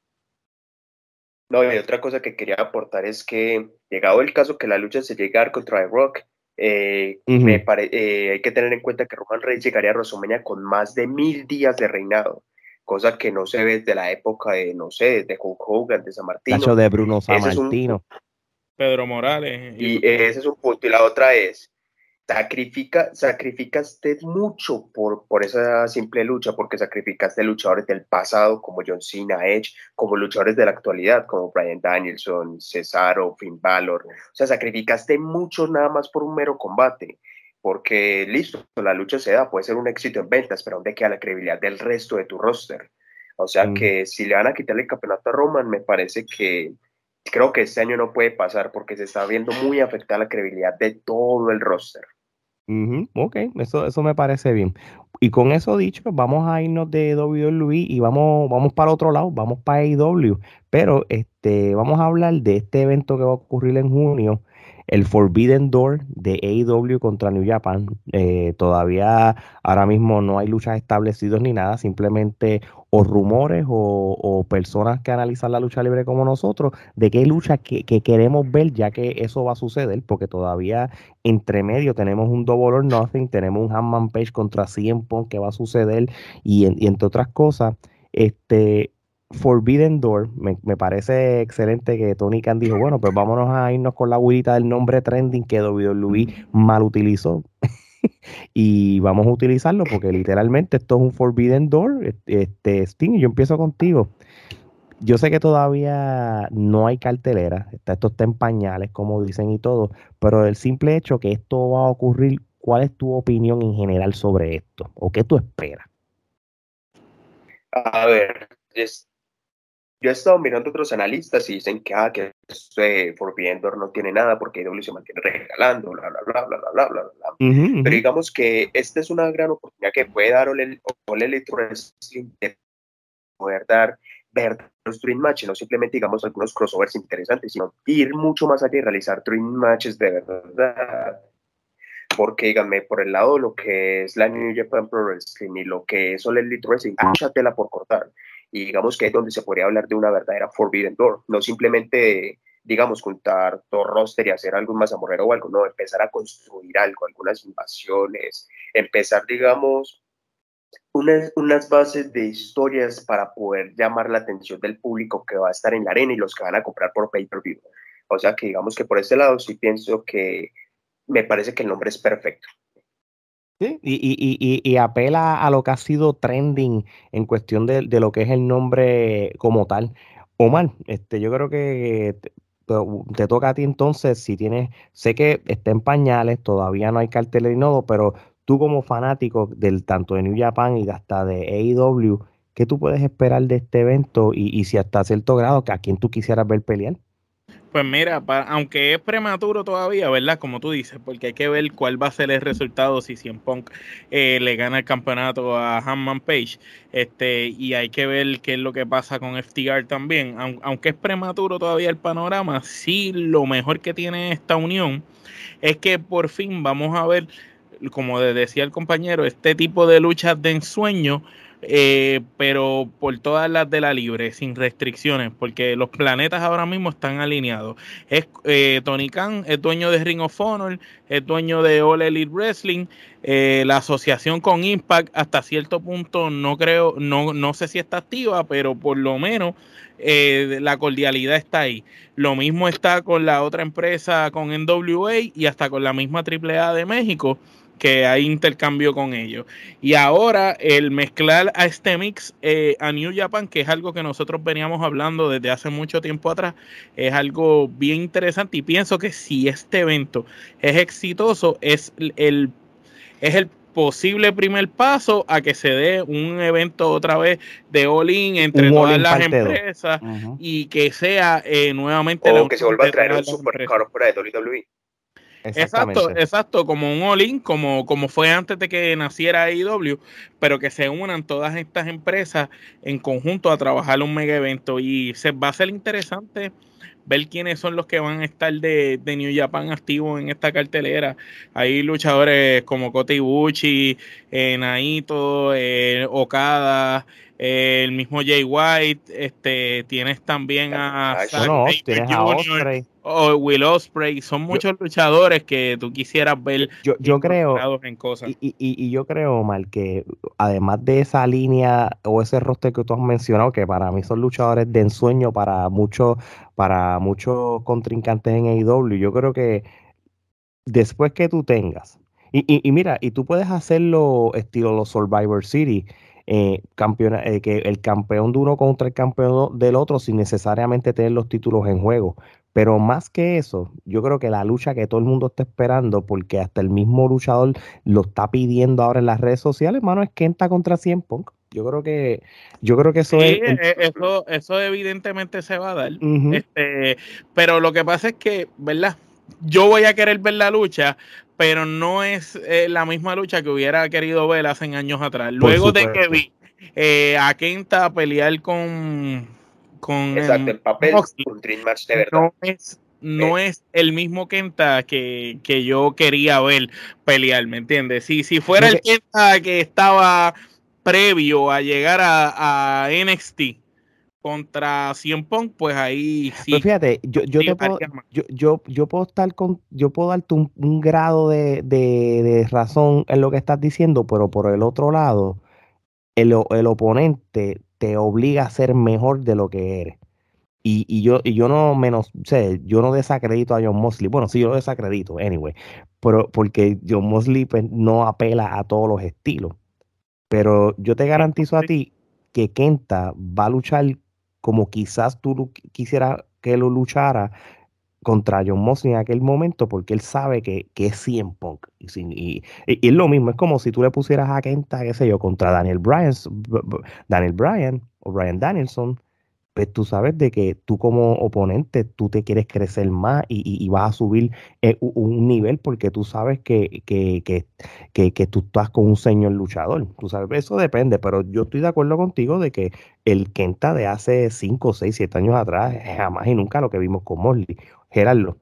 no, y otra cosa que quería aportar es que, llegado el caso que la lucha se llegara contra The Rock, eh, me eh, hay que tener en cuenta que Roman Reigns llegaría a WrestleMania con más de mil días de reinado cosa que no se ve desde la época de, no sé, de Hulk Hogan, de San Martino. de Bruno San Martino. Pedro Morales. Y, ese es un punto. Y la otra es, sacrifica, sacrificaste mucho por, por esa simple lucha, porque sacrificaste luchadores del pasado como John Cena, Edge, como luchadores de la actualidad, como Brian Danielson, Cesaro, Finn Balor. O sea, sacrificaste mucho nada más por un mero combate porque listo, la lucha se da, puede ser un éxito en ventas, pero ¿dónde queda la credibilidad del resto de tu roster? O sea mm. que si le van a quitarle el campeonato a Roman, me parece que creo que este año no puede pasar porque se está viendo muy afectada la credibilidad de todo el roster. ok, eso, eso me parece bien. Y con eso dicho, vamos a irnos de WWE y vamos, vamos para otro lado, vamos para AEW. Pero este, vamos a hablar de este evento que va a ocurrir en junio, el Forbidden Door de AEW contra New Japan. Eh, todavía ahora mismo no hay luchas establecidas ni nada, simplemente o rumores o, personas que analizan la lucha libre como nosotros de qué lucha que, queremos ver, ya que eso va a suceder, porque todavía entre medio tenemos un Double or Nothing, tenemos un Hanman Page contra CM Punk que va a suceder y, y entre otras cosas. Este, Forbidden Door, me, parece excelente que Tony Khan dijo, bueno, pues vámonos a irnos con la huirita del nombre trending que WWE mal utilizó. *laughs* y vamos a utilizarlo porque literalmente esto es un Forbidden Door. Este, Sting, yo empiezo contigo. Yo sé que todavía no hay cartelera, esto está en pañales, como dicen y todo, pero el simple hecho que esto va a ocurrir, ¿cuál es tu opinión en general sobre esto? ¿O qué tú esperas? A ver, es, yo he estado mirando otros analistas y dicen que, ah, que este Forbidden Door no tiene nada porque IW se mantiene regalando, bla, bla, bla, bla, bla, bla, bla. Uh. Pero digamos que esta es una gran oportunidad que puede dar Ole Elite Wrestling de poder dar verdaderos dream matches, no simplemente digamos algunos crossovers interesantes, sino ir mucho más allá y realizar dream matches de verdad. Porque díganme, por el lado de lo que es la New Japan Pro Wrestling y lo que es Ole Elite Wrestling, ah, hay por cortar. Y digamos que es donde se podría hablar de una verdadera Forbidden Door, no simplemente digamos, juntar todo roster y hacer algo más amorrero o algo, no, empezar a construir algo, algunas invasiones, empezar, digamos, unas, unas bases de historias para poder llamar la atención del público que va a estar en la arena y los que van a comprar por pay-per-view. O sea que digamos que por ese lado sí pienso que me parece que el nombre es perfecto. Sí, y, y, y, apela a lo que ha sido trending en cuestión de, de, lo que es el nombre como tal. Omar, este, yo creo que te toca a ti entonces, si tienes, sé que está en pañales, todavía no hay cartel de nodo, pero tú como fanático del tanto de New Japan y hasta de AEW, ¿qué tú puedes esperar de este evento y, si hasta cierto grado a quién tú quisieras ver pelear? Pues mira, aunque es prematuro todavía, ¿verdad? Como tú dices, porque hay que ver cuál va a ser el resultado si Cien Punk eh, le gana el campeonato a Hanman Page. Este, y hay que ver qué es lo que pasa con FTR también. Aunque es prematuro todavía el panorama, sí lo mejor que tiene esta unión es que por fin vamos a ver como decía el compañero, este tipo de luchas de ensueño, eh, pero por todas las de la libre, sin restricciones, porque los planetas ahora mismo están alineados. Es, eh, Tony Khan es dueño de Ring of Honor, es dueño de All Elite Wrestling, eh, la asociación con Impact hasta cierto punto no creo, no, no sé si está activa, pero por lo menos la cordialidad está ahí. Lo mismo está con la otra empresa, con NWA y hasta con la misma AAA de México que hay intercambio con ellos. Y ahora el mezclar a este mix eh, a New Japan, que es algo que nosotros veníamos hablando desde hace mucho tiempo atrás, es algo bien interesante y pienso que si este evento es exitoso, es el, es el posible primer paso a que se dé un evento otra vez de all-in entre todas las empresas y que sea eh, nuevamente... O que se vuelva a traer un super caro fuera de WWE. Exacto, exacto, como un all-in, como, como fue antes de que naciera AEW, pero que se unan todas estas empresas en conjunto a trabajar un mega evento. Y se va a ser interesante ver quiénes son los que van a estar de, de New Japan activos en esta cartelera. Hay luchadores como Kota Ibushi, eh, Naito, eh, Okada, eh, el mismo Jay White, este, tienes también a, no, tienes a Osprey. O Will Osprey, son muchos luchadores que tú quisieras ver yo, yo creo en cosas. Y, y, yo creo, Mal, que además de esa línea o ese roster que tú has mencionado, que para mí son luchadores de ensueño para muchos, para muchos contrincantes en AEW, yo creo que después que tú tengas, y, y, mira, y tú puedes hacerlo estilo los Survivor City, eh, eh, que el campeón de uno contra el campeón del otro sin necesariamente tener los títulos en juego. Pero más que eso, yo creo que la lucha que todo el mundo está esperando, porque hasta el mismo luchador lo está pidiendo ahora en las redes sociales, hermano, es Kenta contra 100 Punk. Yo creo que, yo creo que eso es. Eh, eso, eso evidentemente se va a dar. este, pero lo que pasa es que, ¿verdad? Yo voy a querer ver la lucha, pero no es eh, la misma lucha que hubiera querido ver hace años atrás. Luego de que vi eh, a Kenta pelear con. Con Exacto, el papel un Dream Match de verdad. No es, no es el mismo Kenta que, que, yo quería ver pelear, ¿me entiendes? Si, si fuera el Kenta que estaba previo a llegar a, a NXT contra Cien Pong, pues ahí sí. Pero fíjate, yo, yo, te puedo, yo, yo, puedo estar con, yo puedo darte un, grado de, razón en lo que estás diciendo, pero por el otro lado, el, el oponente te obliga a ser mejor de lo que eres. Y, y, yo, y yo no menos, sé, yo no desacredito a John Mosley. Bueno, sí, yo lo desacredito, anyway. Pero porque John Mosley pues, no apela a todos los estilos. Pero yo te garantizo a ti que Kenta va a luchar como quizás tú quisieras que lo luchara contra John Mosley en aquel momento, porque él sabe que, que es 100 Punk. Y, es lo mismo, es como si tú le pusieras a Kenta, qué sé yo, contra Daniel Bryan, Daniel Bryan o Brian Danielson, pues tú sabes de que tú como oponente, tú te quieres crecer más y, vas a subir eh, un nivel porque tú sabes que, que, que, que, tú estás con un señor luchador. Tú sabes, eso depende, pero yo estoy de acuerdo contigo de que el Kenta de hace 5, 6, 7 años atrás, jamás y nunca lo que vimos con Morley. Gerardo.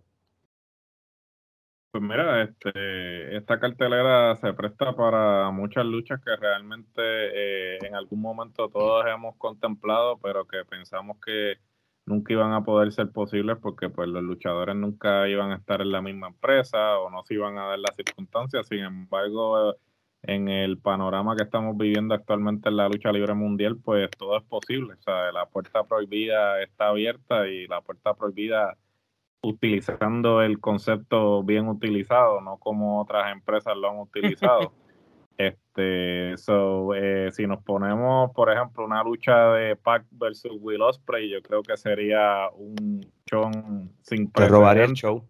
Pues mira, este, esta cartelera se presta para muchas luchas que realmente eh, en algún momento todos hemos contemplado, pero que pensamos que nunca iban a poder ser posibles porque pues los luchadores nunca iban a estar en la misma empresa o no se iban a dar las circunstancias. Sin embargo, en el panorama que estamos viviendo actualmente en la lucha libre mundial, pues todo es posible. O sea, la puerta prohibida está abierta y la puerta prohibida utilizando el concepto bien utilizado, no como otras empresas lo han utilizado. *laughs* este, so, eh, si nos ponemos, por ejemplo, una lucha de Pac versus Will Ospreay, yo creo que sería un show sin Te robaría el show.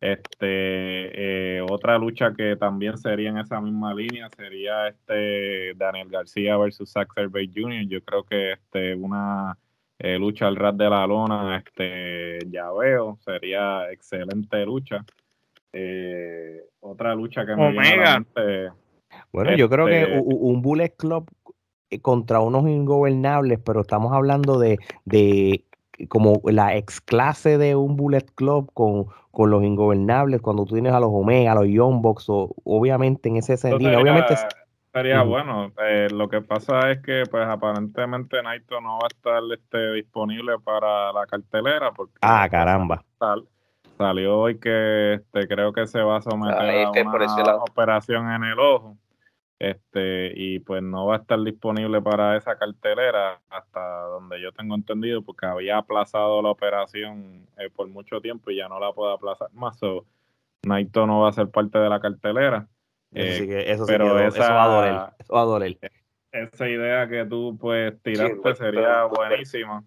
Este, eh, otra lucha que también sería en esa misma línea sería este Daniel García versus Zack Bay Jr. Yo creo que este una eh, lucha al ras de la lona, este, ya veo, sería excelente lucha. Eh, otra lucha que me Omega. bueno, yo creo que este un Bullet Club eh, contra unos ingobernables, pero estamos hablando de, de como la ex clase de un Bullet Club con, con los ingobernables, cuando tú tienes a los Omega, a los Young Bucks, obviamente en ese sentido, obviamente Sería bueno. Eh, lo que pasa es que, pues, aparentemente Naito no va a estar este, disponible para la cartelera. Porque ah, caramba. salió hoy que este, creo que se va a someter a una operación en el ojo. Este, y pues no va a estar disponible para esa cartelera hasta donde yo tengo entendido, porque había aplazado la operación eh, por mucho tiempo y ya no la puedo aplazar más. So, Naito no va a ser parte de la cartelera. Eso pero esa, va a doler, Esa idea que tú pues tiraste sería buenísima.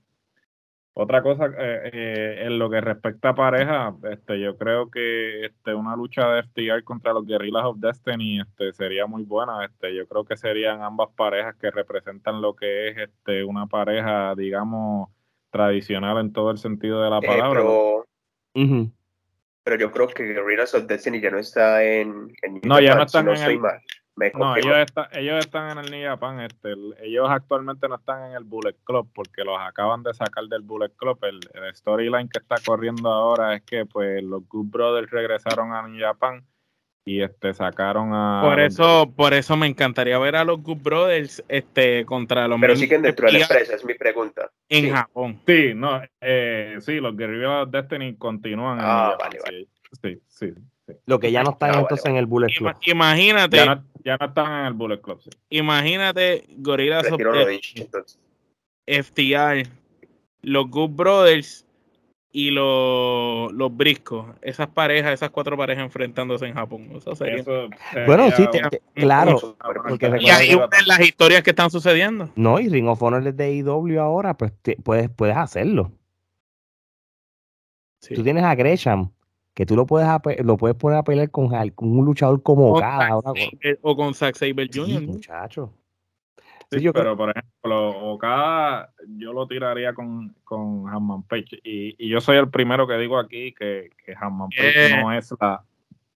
Otra cosa, eh, eh, en lo que respecta a pareja, este, yo creo que este, una lucha de FTR contra los Guerrillas of Destiny este, sería muy buena. Este, yo creo que serían ambas parejas que representan lo que es este, una pareja, digamos, tradicional en todo el sentido de la eh, palabra pero yo creo que Guerrillas of Destiny ya no está en, no ya no están en el no ellos, ellos están en el New Japan este, ellos actualmente no están en el Bullet Club porque los acaban de sacar del Bullet Club. El, storyline que está corriendo ahora es que pues los Good Brothers regresaron a New Japan y este sacaron a por eso por eso me encantaría ver a los Good Brothers este contra los pero siguen dentro de la empresa es mi pregunta. En Japón. Sí no eh, sí los Guerrillas Destiny continúan ah vale, vale. sí sí lo que ya no están ah, entonces en el Bullet Club. Imagínate ya no, ya no, están en el Bullet Club sí. imagínate Gorillas of FTR los Good Brothers y los, los briscos, esas parejas, esas cuatro parejas enfrentándose en Japón. Eso sería. bueno, sí, claro. Porque y ahí las historias que están sucediendo. No, y Ring of Honor es de IW ahora, pues puedes, puedes hacerlo. Tú tienes a Gresham, que tú lo puedes lo puedes poner a pelear con, un luchador como Okada. O con Zack Saber Jr. muchacho. Sí, pero por ejemplo, Okada yo lo tiraría con, con Hanman Page. Y, y, yo soy el primero que digo aquí que, que Hanman Page eh. no es la.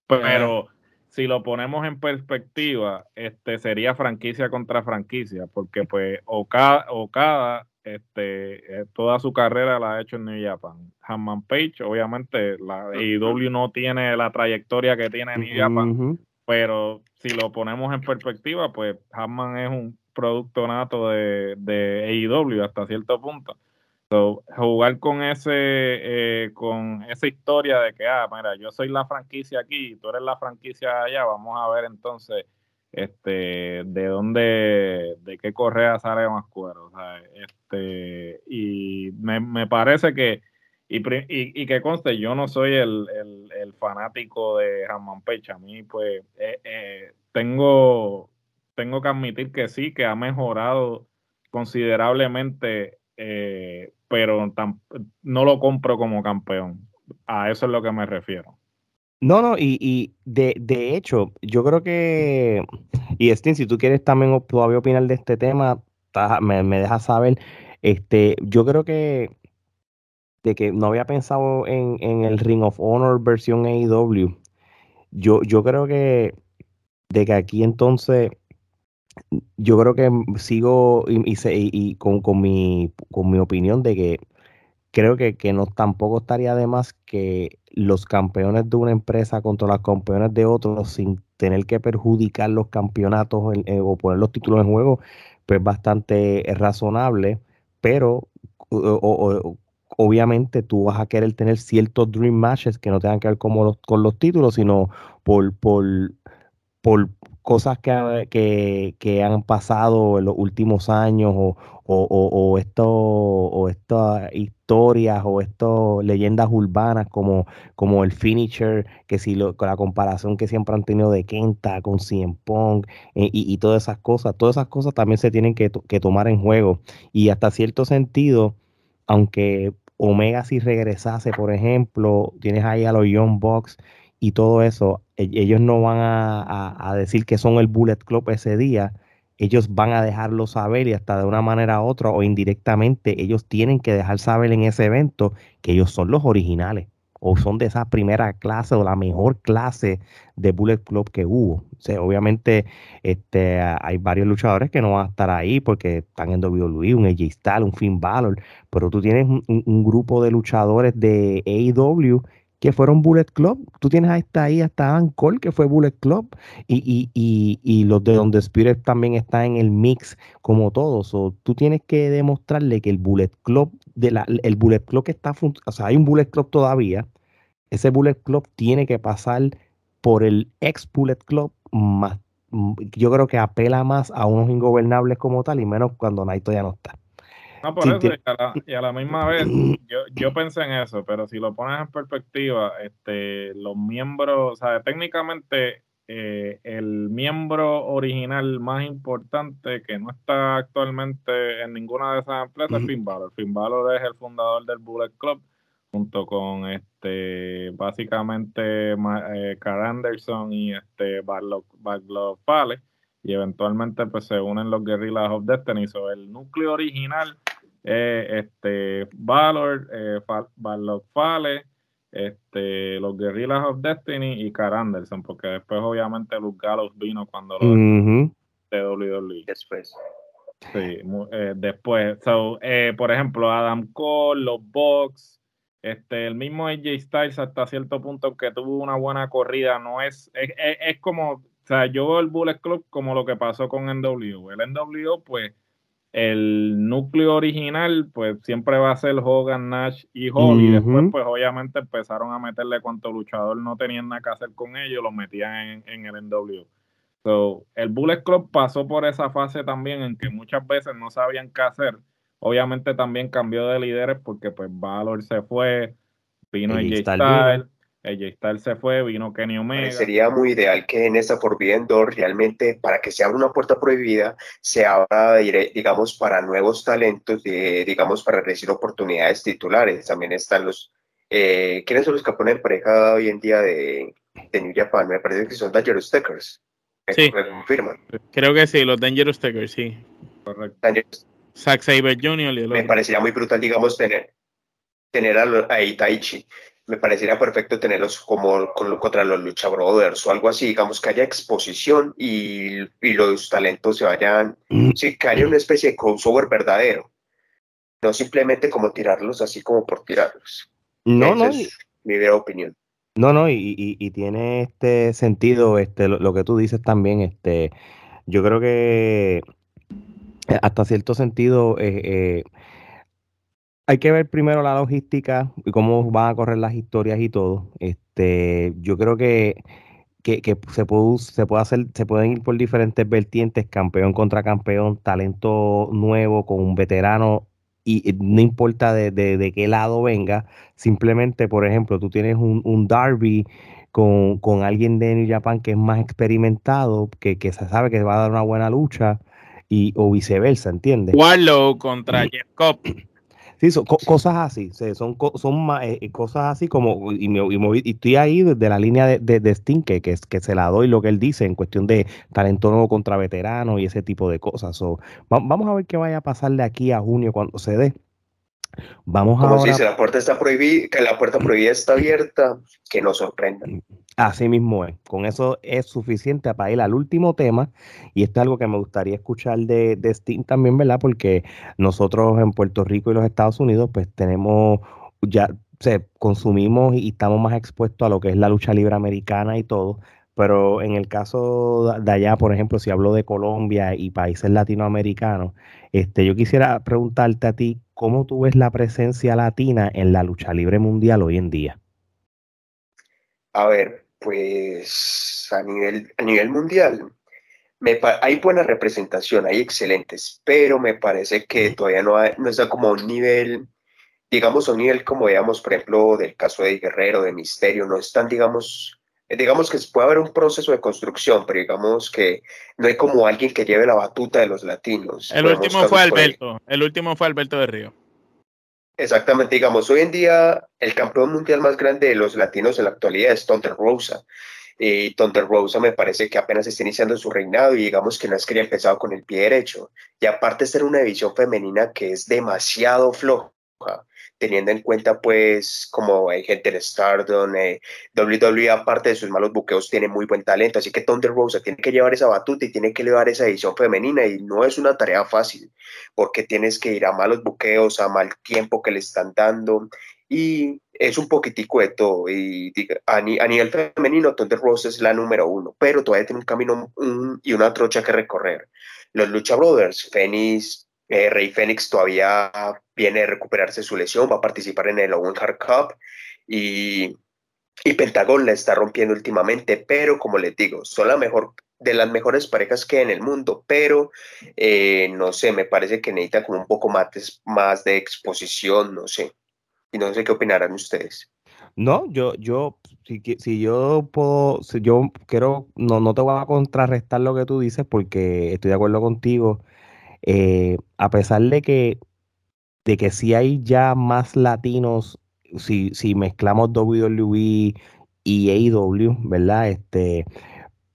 Pero si lo ponemos en perspectiva, este sería franquicia contra franquicia, porque pues Okada, Okada este, eh, toda su carrera la ha hecho en New Japan. Hanman Page, obviamente, la AEW no tiene la trayectoria que tiene en New Japan, pero si lo ponemos en perspectiva, pues Hanman es un producto nato de, de AEW hasta cierto punto. jugar con ese eh, con esa historia de que ah mira yo soy la franquicia aquí tú eres la franquicia allá vamos a ver entonces este de dónde de qué correa sale más cuero este y me, parece que y, y, que conste yo no soy el, el, fanático de Hammond Page a mí pues eh, eh, tengo tengo que admitir que sí, que ha mejorado considerablemente, eh, pero no lo compro como campeón. A eso es lo que me refiero. No, no, y, de, de, hecho, yo creo que, y Stin, si tú quieres también todavía opinar de este tema, me, me dejas saber. Este, yo creo que de que no había pensado en, en el Ring of Honor versión AEW. Yo, yo creo que de que aquí entonces yo creo que sigo y, con, con, mi, con mi opinión de que creo que, que, no tampoco estaría de más que los campeones de una empresa contra los campeones de otros sin tener que perjudicar los campeonatos o poner los títulos en juego, pues bastante razonable, pero obviamente tú vas a querer tener ciertos dream matches que no tengan que ver como con los títulos, sino por, por, por cosas que, que, han pasado en los últimos años o, o, esto, o estas historias o estas leyendas urbanas como, como el finisher, que si lo, con la comparación que siempre han tenido de Kenta con CM Punk eh, y, y, todas esas cosas, todas esas cosas también se tienen que, que tomar en juego. Y hasta cierto sentido, aunque Omega si regresase, por ejemplo, tienes ahí a los Young Bucks y todo eso, e, ellos no van a, decir que son el Bullet Club ese día, ellos van a dejarlo saber y hasta de una manera u otra o indirectamente ellos tienen que dejar saber en ese evento que ellos son los originales o son de esa primera clase o la mejor clase de Bullet Club que hubo. Obviamente este, hay varios luchadores que no van a estar ahí porque están en WWE, un AJ Styles, un Finn Balor, pero tú tienes un, un grupo de luchadores de AEW que fueron Bullet Club. Tú tienes hasta ahí, hasta Ancol, que fue Bullet Club, y, y, y, y, los de Donde Spirit también está en el mix, como todos. O tú tienes que demostrarle que el Bullet Club, de la, el Bullet Club que está, o sea, hay un Bullet Club todavía, ese Bullet Club tiene que pasar por el ex Bullet Club más. Yo creo que apela más a unos ingobernables como tal y menos cuando Naito ya no está. No, por eso, y a, la, misma vez, yo, yo pensé en eso, pero si lo pones en perspectiva, este, los miembros, o sea, técnicamente eh, el miembro original más importante que no está actualmente en ninguna de esas empresas es Finn Balor. Finn Balor es el fundador del Bullet Club junto con este básicamente eh, Carl Anderson y este Barlow Fale y eventualmente pues se unen los Guerrillas of Destiny. So, el núcleo original este, Valor, eh, Fale, este, los Guerrillas of Destiny y Car Anderson, porque después obviamente Luke Gallows vino cuando lo de WWE. Después. Sí, eh, después. So, eh, por ejemplo, Adam Cole, los Bucks, este, el mismo AJ Styles hasta cierto punto que tuvo una buena corrida, no es, es, es, como, o sea, yo veo el Bullet Club como lo que pasó con NWO. El NWO, pues, el núcleo original, pues siempre va a ser Hogan, Nash y Hall. Y después, pues obviamente empezaron a meterle cuanto luchador no tenían nada que hacer con ellos, lo metían en, el NW. So, el Bullet Club pasó por esa fase también en que muchas veces no sabían qué hacer. Obviamente también cambió de líderes porque pues Valor se fue, vino AJ Styles, AJ Styles se fue, vino Kenny Omega. Sería muy ideal que en esta Forbidden Door realmente, para que se abra una puerta prohibida, se abra, digamos, para nuevos talentos, digamos, para recibir oportunidades titulares. También están los... Eh, ¿Quiénes son los que ponen pareja hoy en día de, de New Japan? Me parece que son Dangerous Stickers. Sí. confirman. Creo que sí, los Dangerous Stickers, sí. Correcto. Zack Saber Jr. Me parecería muy brutal, digamos, tener, tener a, a Itaichi me parecería perfecto tenerlos como contra los Lucha Brothers o algo así, digamos que haya exposición y, y los talentos se vayan, mm. sí, que haya una especie de crossover verdadero, no simplemente como tirarlos así como por tirarlos. No, no. Es mi opinión. No, no, y, y, tiene este sentido, este, lo, que tú dices también, este, yo creo que eh, hasta cierto sentido, eh, eh hay que ver primero la logística y cómo van a correr las historias y todo. Este, yo creo que, que, se, puede, se, puede hacer, se pueden ir por diferentes vertientes, campeón contra campeón, talento nuevo con un veterano, y, no importa de, de, qué lado venga, simplemente, por ejemplo, tú tienes un, un derby con, con, alguien de New Japan que es más experimentado, que, que se sabe que va a dar una buena lucha, y, o viceversa, ¿entiendes? Warlow contra Jeff Cobb. Sí, son cosas así, son, son eh, eh, cosas así como, y, me, y, estoy ahí desde la línea de, de, Sting, que, que, se la doy lo que él dice en cuestión de talento nuevo contra veterano y ese tipo de cosas. vamos a ver qué vaya a pasar de aquí a junio cuando se dé. Vamos Como si la puerta está prohibida, que la puerta *clears throat* prohibida está abierta, que nos sorprendan. Así mismo es. Con eso es suficiente para ir al último tema. Y esto es algo que me gustaría escuchar de, de Steam también, ¿verdad? Porque nosotros en Puerto Rico y los Estados Unidos, pues tenemos ya se consumimos y estamos más expuestos a lo que es la lucha libre americana y todo. Pero en el caso de allá, por ejemplo, si hablo de Colombia y países latinoamericanos, este, yo quisiera preguntarte a ti, ¿cómo tú ves la presencia latina en la lucha libre mundial hoy en día? A ver, pues a nivel, a nivel mundial me, hay buena representación, hay excelentes, pero me parece que todavía no, no está como a un nivel, digamos, a un nivel como digamos, por ejemplo, del caso de Guerrero, de Misterio, no están, digamos, digamos que puede haber un proceso de construcción, pero digamos que no hay como alguien que lleve la batuta de los latinos. El último fue Alberto, el último fue Alberto de Río. Exactamente, digamos, hoy en día el campeón mundial más grande de los latinos en la actualidad es Tonter Rosa. Y Tonter Rosa me parece que apenas está iniciando su reinado y digamos que no es que haya empezado con el pie derecho. Y aparte ser una división femenina que es demasiado floja teniendo en cuenta pues como hay gente en Stardom, eh, WWE aparte de sus malos buqueos tiene muy buen talento, así que Thunder Rosa tiene que llevar esa batuta y tiene que llevar esa edición femenina y no es una tarea fácil porque tienes que ir a malos buqueos, a mal tiempo que le están dando y es un poquitico de todo y a, nivel femenino Thunder Rosa es la número uno, pero todavía tiene un camino y una trocha que recorrer. Los Lucha Brothers, Phoenix, eh, Rey Fénix todavía viene a recuperarse su lesión, va a participar en el Owen Hard Cup y, y Pentagon la está rompiendo últimamente, pero como les digo, son la mejor de las mejores parejas que hay en el mundo, pero eh, no sé, me parece que necesita como un poco más de, exposición, no sé. Y no sé qué opinarán ustedes. No, yo, yo, si, si yo puedo, yo quiero, no, no te voy a contrarrestar lo que tú dices porque estoy de acuerdo contigo eh, a pesar de que, de que sí hay ya más latinos, si, si mezclamos WWE y AEW, ¿verdad? Este,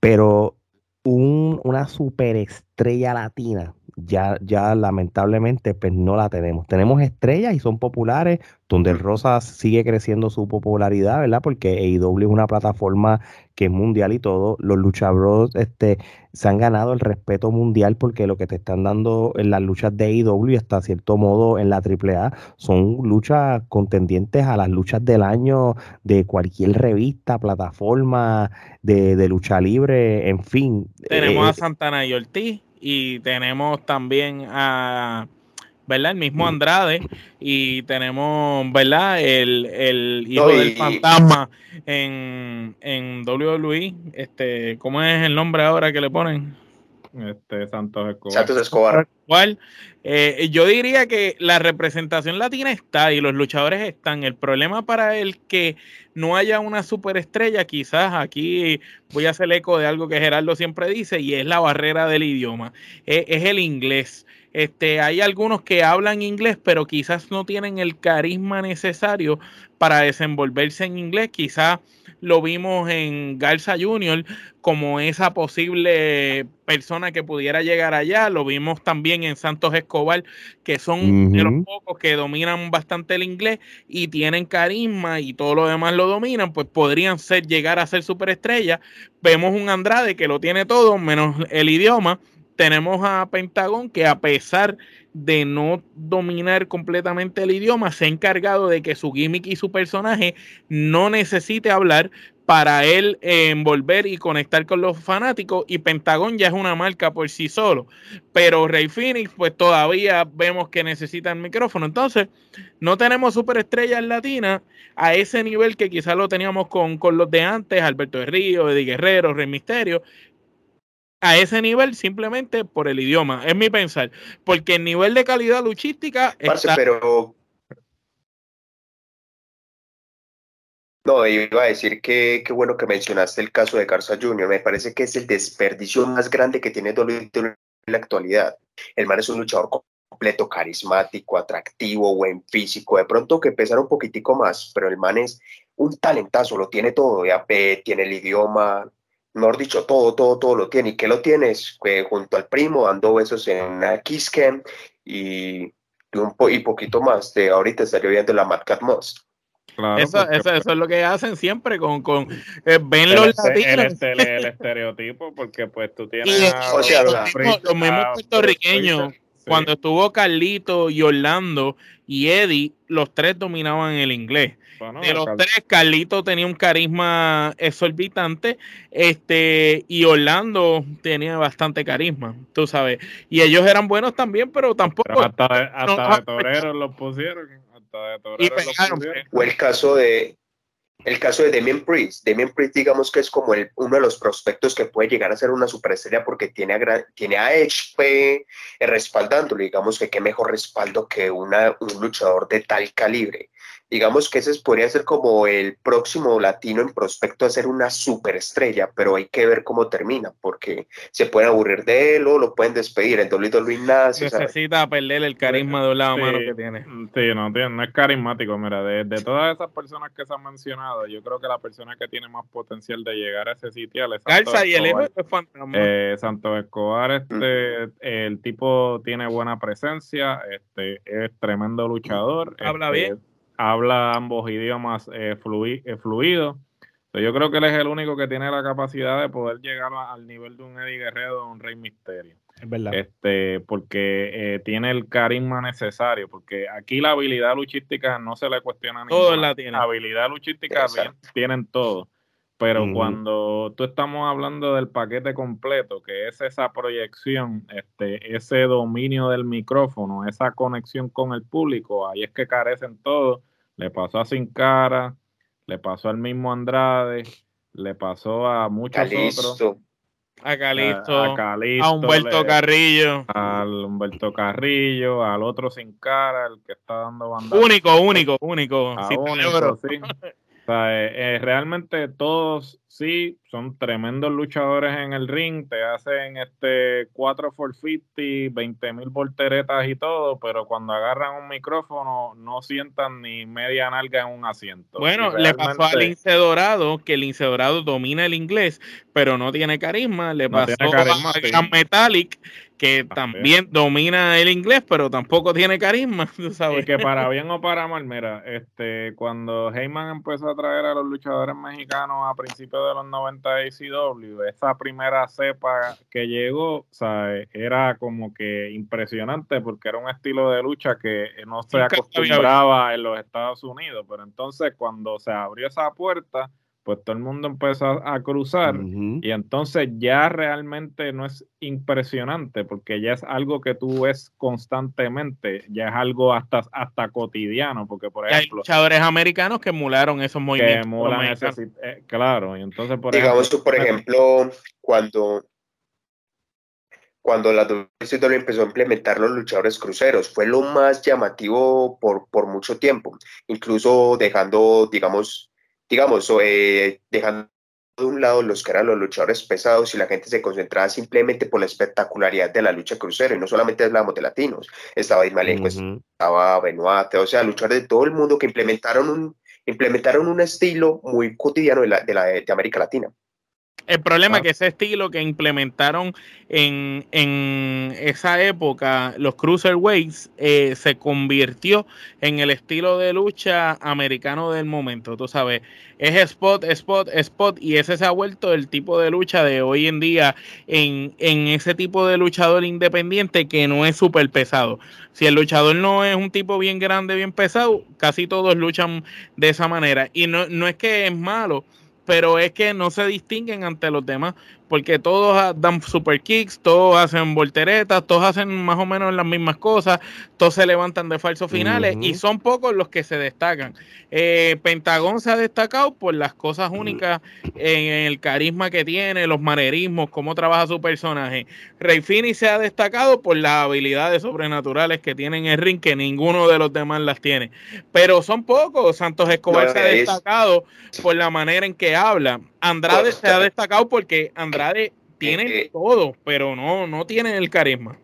pero un, una superestrella latina ya, ya lamentablemente pues no la tenemos. Tenemos estrellas y son populares, donde Rosa sigue creciendo su popularidad, ¿verdad? Porque AEW es una plataforma que es mundial y todo. Los luchabros este, se han ganado el respeto mundial porque lo que te están dando en las luchas de AEW y hasta cierto modo en la AAA son luchas contendientes a las luchas del año de cualquier revista, plataforma de, de lucha libre, en fin. Tenemos a eh, Santana y Ortiz y tenemos también a, ¿verdad? El mismo Andrade y tenemos, ¿verdad? El, el hijo del fantasma en, en WWE, este, ¿cómo es el nombre ahora que le ponen? Este, Santos Escobar. Santos Escobar. Eh, yo diría que la representación latina está y los luchadores están. El problema para el que no haya una superestrella, quizás aquí voy a hacer eco de algo que Gerardo siempre dice, y es la barrera del idioma. E, es, el inglés. Este, hay algunos que hablan inglés, pero quizás no tienen el carisma necesario para desenvolverse en inglés. Quizás lo vimos en Garza Junior como esa posible persona que pudiera llegar allá. Lo vimos también en Santos Escobar, que son de los pocos que dominan bastante el inglés y tienen carisma y todo lo demás lo dominan, pues podrían ser llegar a ser superestrellas. Vemos un Andrade que lo tiene todo, menos el idioma. Tenemos a Pentagón que a pesar de no dominar completamente el idioma, se ha encargado de que su gimmick y su personaje no necesite hablar para él envolver y conectar con los fanáticos y Pentagón ya es una marca por sí solo, pero Rey Phoenix pues todavía vemos que necesita el micrófono, entonces no tenemos superestrellas latinas a ese nivel que quizás lo teníamos con, con los de antes, Alberto de Río, Eddie Guerrero, Rey Misterio, a ese nivel simplemente por el idioma, es mi pensar, porque el nivel de calidad luchística está... pero No, iba a decir que qué bueno que mencionaste el caso de Garza Jr. Me parece que es el desperdicio más grande que tiene WWE en la actualidad. El man es un luchador completo, carismático, atractivo, buen físico, de pronto que pesara un poquitico más, pero el man es un talentazo, lo tiene todo, ya tiene el idioma, mejor dicho, todo, todo, todo lo tiene. ¿Y qué lo tienes? Que junto al primo dando besos en una Kiss y, un y poquito más. De ahorita estaría viendo la Mad Cat Moss. eso, eso, eso, es lo que hacen siempre con, con eh, ven los latinos. El, estereotipo, porque pues tú *laughs* tienes los, mismos puertorriqueños cuando estuvo Carlito y Orlando y Eddie, los tres dominaban el inglés. de los tres, Carlito tenía un carisma exorbitante, este, y Orlando tenía bastante carisma, tú sabes. Y ellos eran buenos también, pero tampoco. hasta de, hasta toreros los pusieron. Hasta de toreros los pusieron. O el caso de, el caso de Damien Priest. Damien Priest, digamos que es como el, uno de los prospectos que puede llegar a ser una superestrella porque tiene a, tiene a HP respaldándolo. Digamos que qué mejor respaldo que una, un luchador de tal calibre digamos que ese podría ser como el próximo latino en prospecto a ser una superestrella, pero hay que ver cómo termina, porque se pueden aburrir de él o lo pueden despedir. En WWE nada Necesita perder el carisma de un lado mano que tiene. Sí, no, no es carismático. Mira, de, todas esas personas que se han mencionado, yo creo que la persona que tiene más potencial de llegar a ese sitio es Santos y el eh, Santos Escobar, este, el tipo tiene buena presencia, este, es tremendo luchador. Habla este, bien habla ambos idiomas eh, eh, fluidos. yo creo que él es el único que tiene la capacidad de poder llegar al nivel de un Eddie Guerrero o un Rey Misterio. Es verdad. Este, porque eh, tiene el carisma necesario, porque aquí la habilidad luchística no se le cuestiona Todo la tiene. La habilidad luchística tienen todo. Pero cuando tú estamos hablando del paquete completo, que es esa proyección, este, ese dominio del micrófono, esa conexión con el público, ahí es que carecen todos. Le pasó a Sin Cara, le pasó al mismo Andrade, le pasó a muchos otros. A Calisto, a, a Humberto Carrillo. Al Humberto Carrillo, al otro sin cara, el que está dando banda. Único, único, único. único sí. O sea, eh, eh, realmente todos sí son tremendos luchadores en el ring, te hacen este 4 for 50, 20 mil volteretas y todo, pero cuando agarran un micrófono no sientan ni media nalga en un asiento. Bueno, le pasó al Lince Dorado, que el Lince Dorado domina el inglés, pero no tiene carisma. Le pasó a Metallic, que también domina el inglés, pero tampoco tiene carisma, *laughs* Y que para bien o para mal, mira, este, cuando Heyman empezó a traer a los luchadores mexicanos a principios de los 90 de ECW, esa primera cepa que llegó, sea, era como que impresionante porque era un estilo de lucha que no se acostumbraba en los Estados Unidos, pero entonces cuando se abrió esa puerta, pues todo el mundo empezó a, cruzar y entonces ya realmente no es impresionante porque ya es algo que tú ves constantemente, ya es algo hasta, hasta cotidiano, porque por ejemplo... Hay luchadores americanos que emularon esos movimientos. Eh, claro, y entonces por Digamos tú, por ejemplo, cuando cuando la WCW empezó a implementar los luchadores cruceros. Fue lo más llamativo por, por mucho tiempo, incluso dejando, digamos, digamos, eh, dejando de un lado los que eran los luchadores pesados y la gente se concentraba simplemente por la espectacularidad de la lucha crucero, y no solamente hablamos de latinos, estaba Ismael, estaba Benoit, o sea, luchadores de todo el mundo que implementaron un, implementaron un estilo muy cotidiano de, la, de, la, de América Latina. El problema es que ese estilo que implementaron en, esa época, los cruiserweights, eh, se convirtió en el estilo de lucha americano del momento. Tú sabes, es spot, spot, spot, y ese se ha vuelto el tipo de lucha de hoy en día en, en ese tipo de luchador independiente que no es súper pesado. Si el luchador no es un tipo bien grande, bien pesado, casi todos luchan de esa manera. Y no, no es que es malo pero es que no se distinguen ante los demás porque todos dan super kicks, todos hacen volteretas, todos hacen más o menos las mismas cosas, todos se levantan de falsos finales y son pocos los que se destacan. Eh, Pentagón se ha destacado por las cosas únicas en el carisma que tiene, los manerismos, cómo trabaja su personaje. Rey Fini se ha destacado por las habilidades sobrenaturales que tiene en el ring, que ninguno de los demás las tiene. Pero son pocos. Santos Escobar se ha destacado por la manera en que habla. Andrade se ha eh, destacado porque Andrade eh, tiene eh, todo, pero no, no tiene el carisma.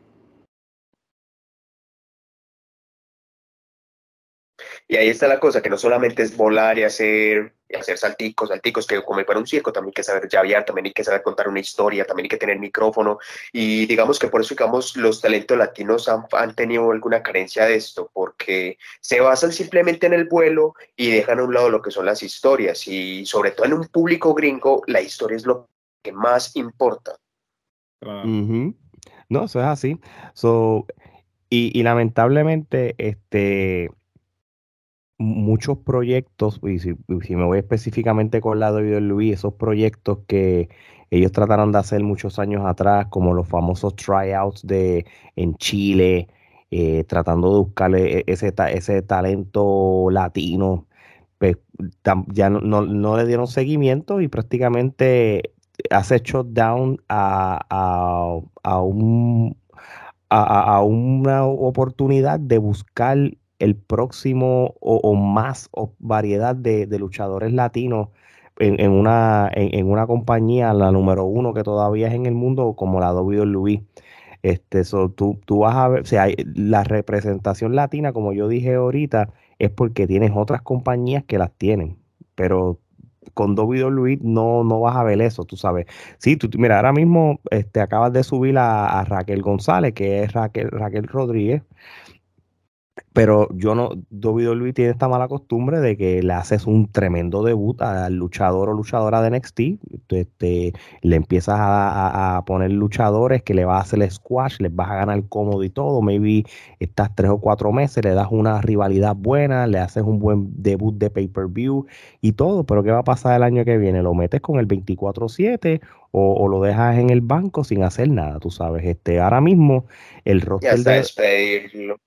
Y ahí está la cosa, que no solamente es volar y hacer hacer salticos, salticos, que como para un circo también hay que saber llavear, también hay que saber contar una historia, también hay que tener micrófono. Y digamos que por eso, digamos, los talentos latinos han, han tenido alguna carencia de esto, porque se basan simplemente en el vuelo y dejan a un lado lo que son las historias. Y sobre todo en un público gringo, la historia es lo que más importa. No, eso es así. So, y, y lamentablemente, este muchos proyectos, y si, me voy específicamente con la de Luis, esos proyectos que ellos trataron de hacer muchos años atrás, como los famosos tryouts de en Chile, eh, tratando de buscarle e, ese, ese talento latino, pues ya no, le dieron seguimiento y prácticamente hace shutdown a, a, a, un, a, una oportunidad de buscar el próximo o, más variedad de, luchadores latinos en, una, en, una compañía, la número uno que todavía es en el mundo, como la WWE. Este, tú, tú vas a ver, o sea, la representación latina, como yo dije ahorita, es porque tienes otras compañías que las tienen, pero con WWE no, no vas a ver eso, tú sabes. Sí, tú, mira, ahora mismo este, acabas de subir a, a Raquel González, que es Raquel, Raquel Rodríguez, pero yo no, WWE tiene esta mala costumbre de que le haces un tremendo debut al luchador o luchadora de NXT, este, le empiezas a, poner luchadores que le vas a hacer el squash, les vas a ganar cómodo y todo, maybe estás tres o cuatro meses, le das una rivalidad buena, le haces un buen debut de pay-per-view y todo, pero ¿qué va a pasar el año que viene? ¿Lo metes con el 24-7 o, lo dejas en el banco sin hacer nada? Tú sabes, este, ahora mismo el roster de...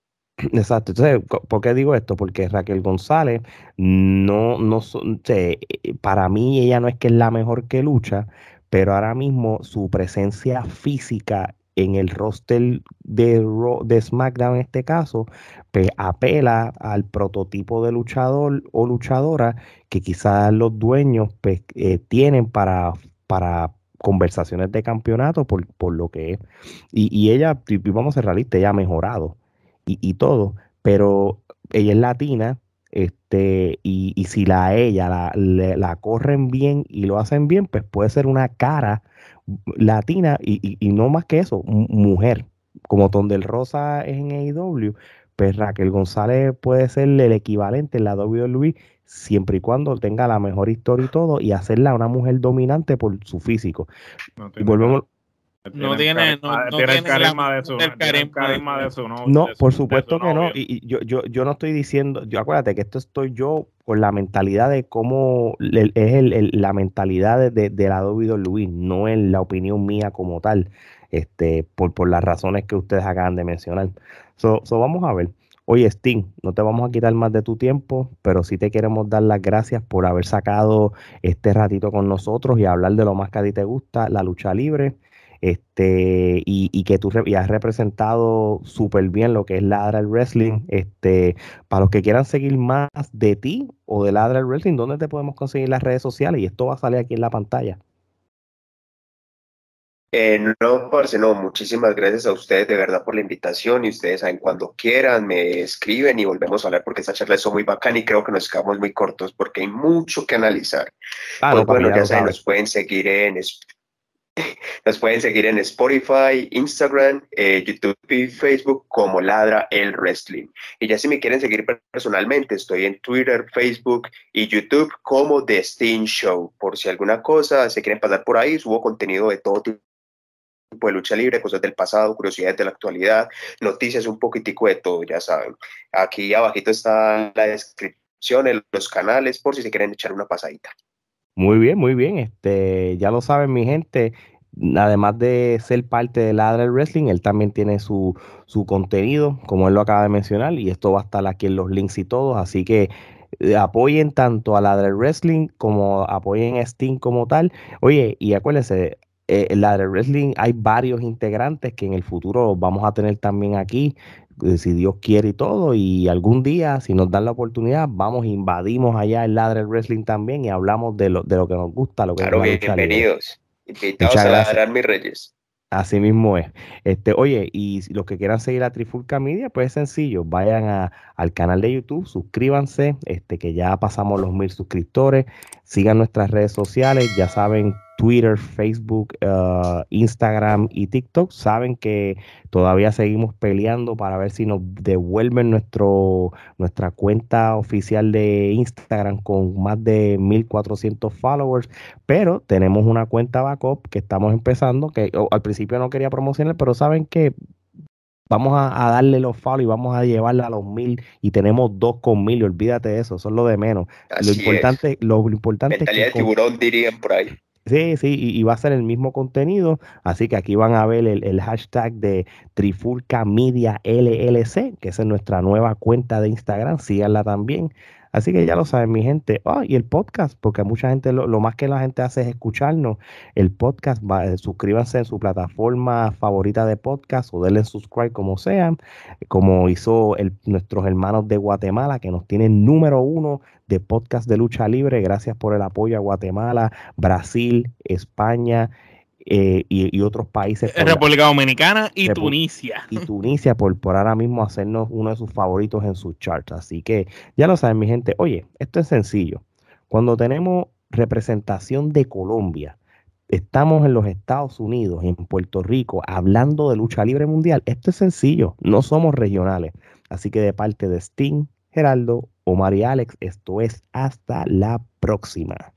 Exacto. Entonces, ¿por qué digo esto? Porque Raquel González no, no, eh, para mí ella no es que es la mejor que lucha, pero ahora mismo su presencia física en el roster de, SmackDown en este caso, pues apela al prototipo de luchador o luchadora que quizás los dueños pues, eh, tienen para, para conversaciones de campeonato por, por lo que es. Y, y ella, vamos a ser realistas, ella ha mejorado y, todo, pero ella es latina, este, y, y si la ella la, la, corren bien y lo hacen bien, pues puede ser una cara latina y, y, no más que eso, mujer, como Tondel Rosa es en AEW, pues Raquel González puede ser el equivalente en la WWE siempre y cuando tenga la mejor historia y todo y hacerla una mujer dominante por su físico. y volvemos, no tiene, no, no tiene el carisma de su, carisma de su, no, no por supuesto que no. Y, yo, yo, yo no estoy diciendo, yo acuérdate que esto estoy yo con la mentalidad de cómo es el, la mentalidad de, de, la Luis, no es la opinión mía como tal, este, por, por las razones que ustedes acaban de mencionar. So, so vamos a ver. Oye, Sting, no te vamos a quitar más de tu tiempo, pero sí te queremos dar las gracias por haber sacado este ratito con nosotros y hablar de lo más que a ti te gusta, la lucha libre este, y, que tú has representado súper bien lo que es Ladra el Wrestling. Este, para los que quieran seguir más de ti o de Ladra el Wrestling, ¿dónde te podemos conseguir las redes sociales? Y esto va a salir aquí en la pantalla. Eh, no, parce, no, muchísimas gracias a ustedes de verdad por la invitación y ustedes saben cuando quieran me escriben y volvemos a hablar porque esta charla es muy bacana y creo que nos quedamos muy cortos porque hay mucho que analizar. Ah, pues bueno, ya saben, nos pueden seguir en *laughs* nos pueden seguir en Spotify, Instagram, eh, YouTube y Facebook como Ladra el Wrestling. Y ya si me quieren seguir personalmente, estoy en Twitter, Facebook y YouTube como The Steam Show. Por si alguna cosa se quieren pasar por ahí, subo contenido de todo tipo de lucha libre, cosas del pasado, curiosidades de la actualidad, noticias, un poquitico de todo, ya saben. Aquí abajito está la descripción, los canales, por si se quieren echar una pasadita. Muy bien, muy bien. Este, ya lo saben, mi gente. Además de ser parte de Ladra Wrestling, él también tiene su, su contenido, como él lo acaba de mencionar, y esto va a estar aquí en los links y todos. Así que eh, apoyen tanto a Ladra Wrestling como apoyen a Steam como tal. Oye, y acuérdense, eh, Ladra Wrestling hay varios integrantes que en el futuro vamos a tener también aquí. Eh, si Dios quiere y todo, y algún día, si nos dan la oportunidad, vamos, invadimos allá el Ladre Wrestling también y hablamos de lo, de lo que nos gusta, lo que claro, bienvenidos. Invitados a ladrar mis reyes. Así mismo es. Este, oye, y los que quieran seguir a Trifulca Media, pues es sencillo, vayan al canal de YouTube, suscríbanse, este, que ya pasamos los mil suscriptores, sigan nuestras redes sociales, ya saben Twitter, Facebook, uh, Instagram y TikTok, saben que todavía seguimos peleando para ver si nos devuelven nuestro, nuestra cuenta oficial de Instagram con más de 1400 followers, pero tenemos una cuenta backup que estamos empezando, que al principio no quería promocionar, pero saben que vamos a, darle los follow y vamos a llevarla a los mil y tenemos dos con mil, olvídate de eso, eso es lo de menos. lo importante, lo, importante es que tiburón dirían por ahí. Sí, sí, y, va a ser el mismo contenido, así que aquí van a ver el, hashtag de Trifulca Media LLC, que es nuestra nueva cuenta de Instagram, síganla también. Así que ya lo saben, mi gente. Ah, y el podcast, porque mucha gente, lo, más que la gente hace es escucharnos. El podcast, va, eh, suscríbanse en su plataforma favorita de podcast o denle subscribe como sean, como hizo nuestros hermanos de Guatemala, que nos tienen número uno de podcast de lucha libre. Gracias por el apoyo a Guatemala, Brasil, España. Eh, y, otros países. República Dominicana y Tunisia. Y Tunisia por, por ahora mismo hacernos uno de sus favoritos en sus charts. Así que ya lo saben, mi gente. Oye, esto es sencillo. Cuando tenemos representación de Colombia, estamos en los Estados Unidos, en Puerto Rico, hablando de lucha libre mundial, esto es sencillo. No somos regionales. Así que de parte de Sting, Geraldo, Omar y Alex, esto es hasta la próxima.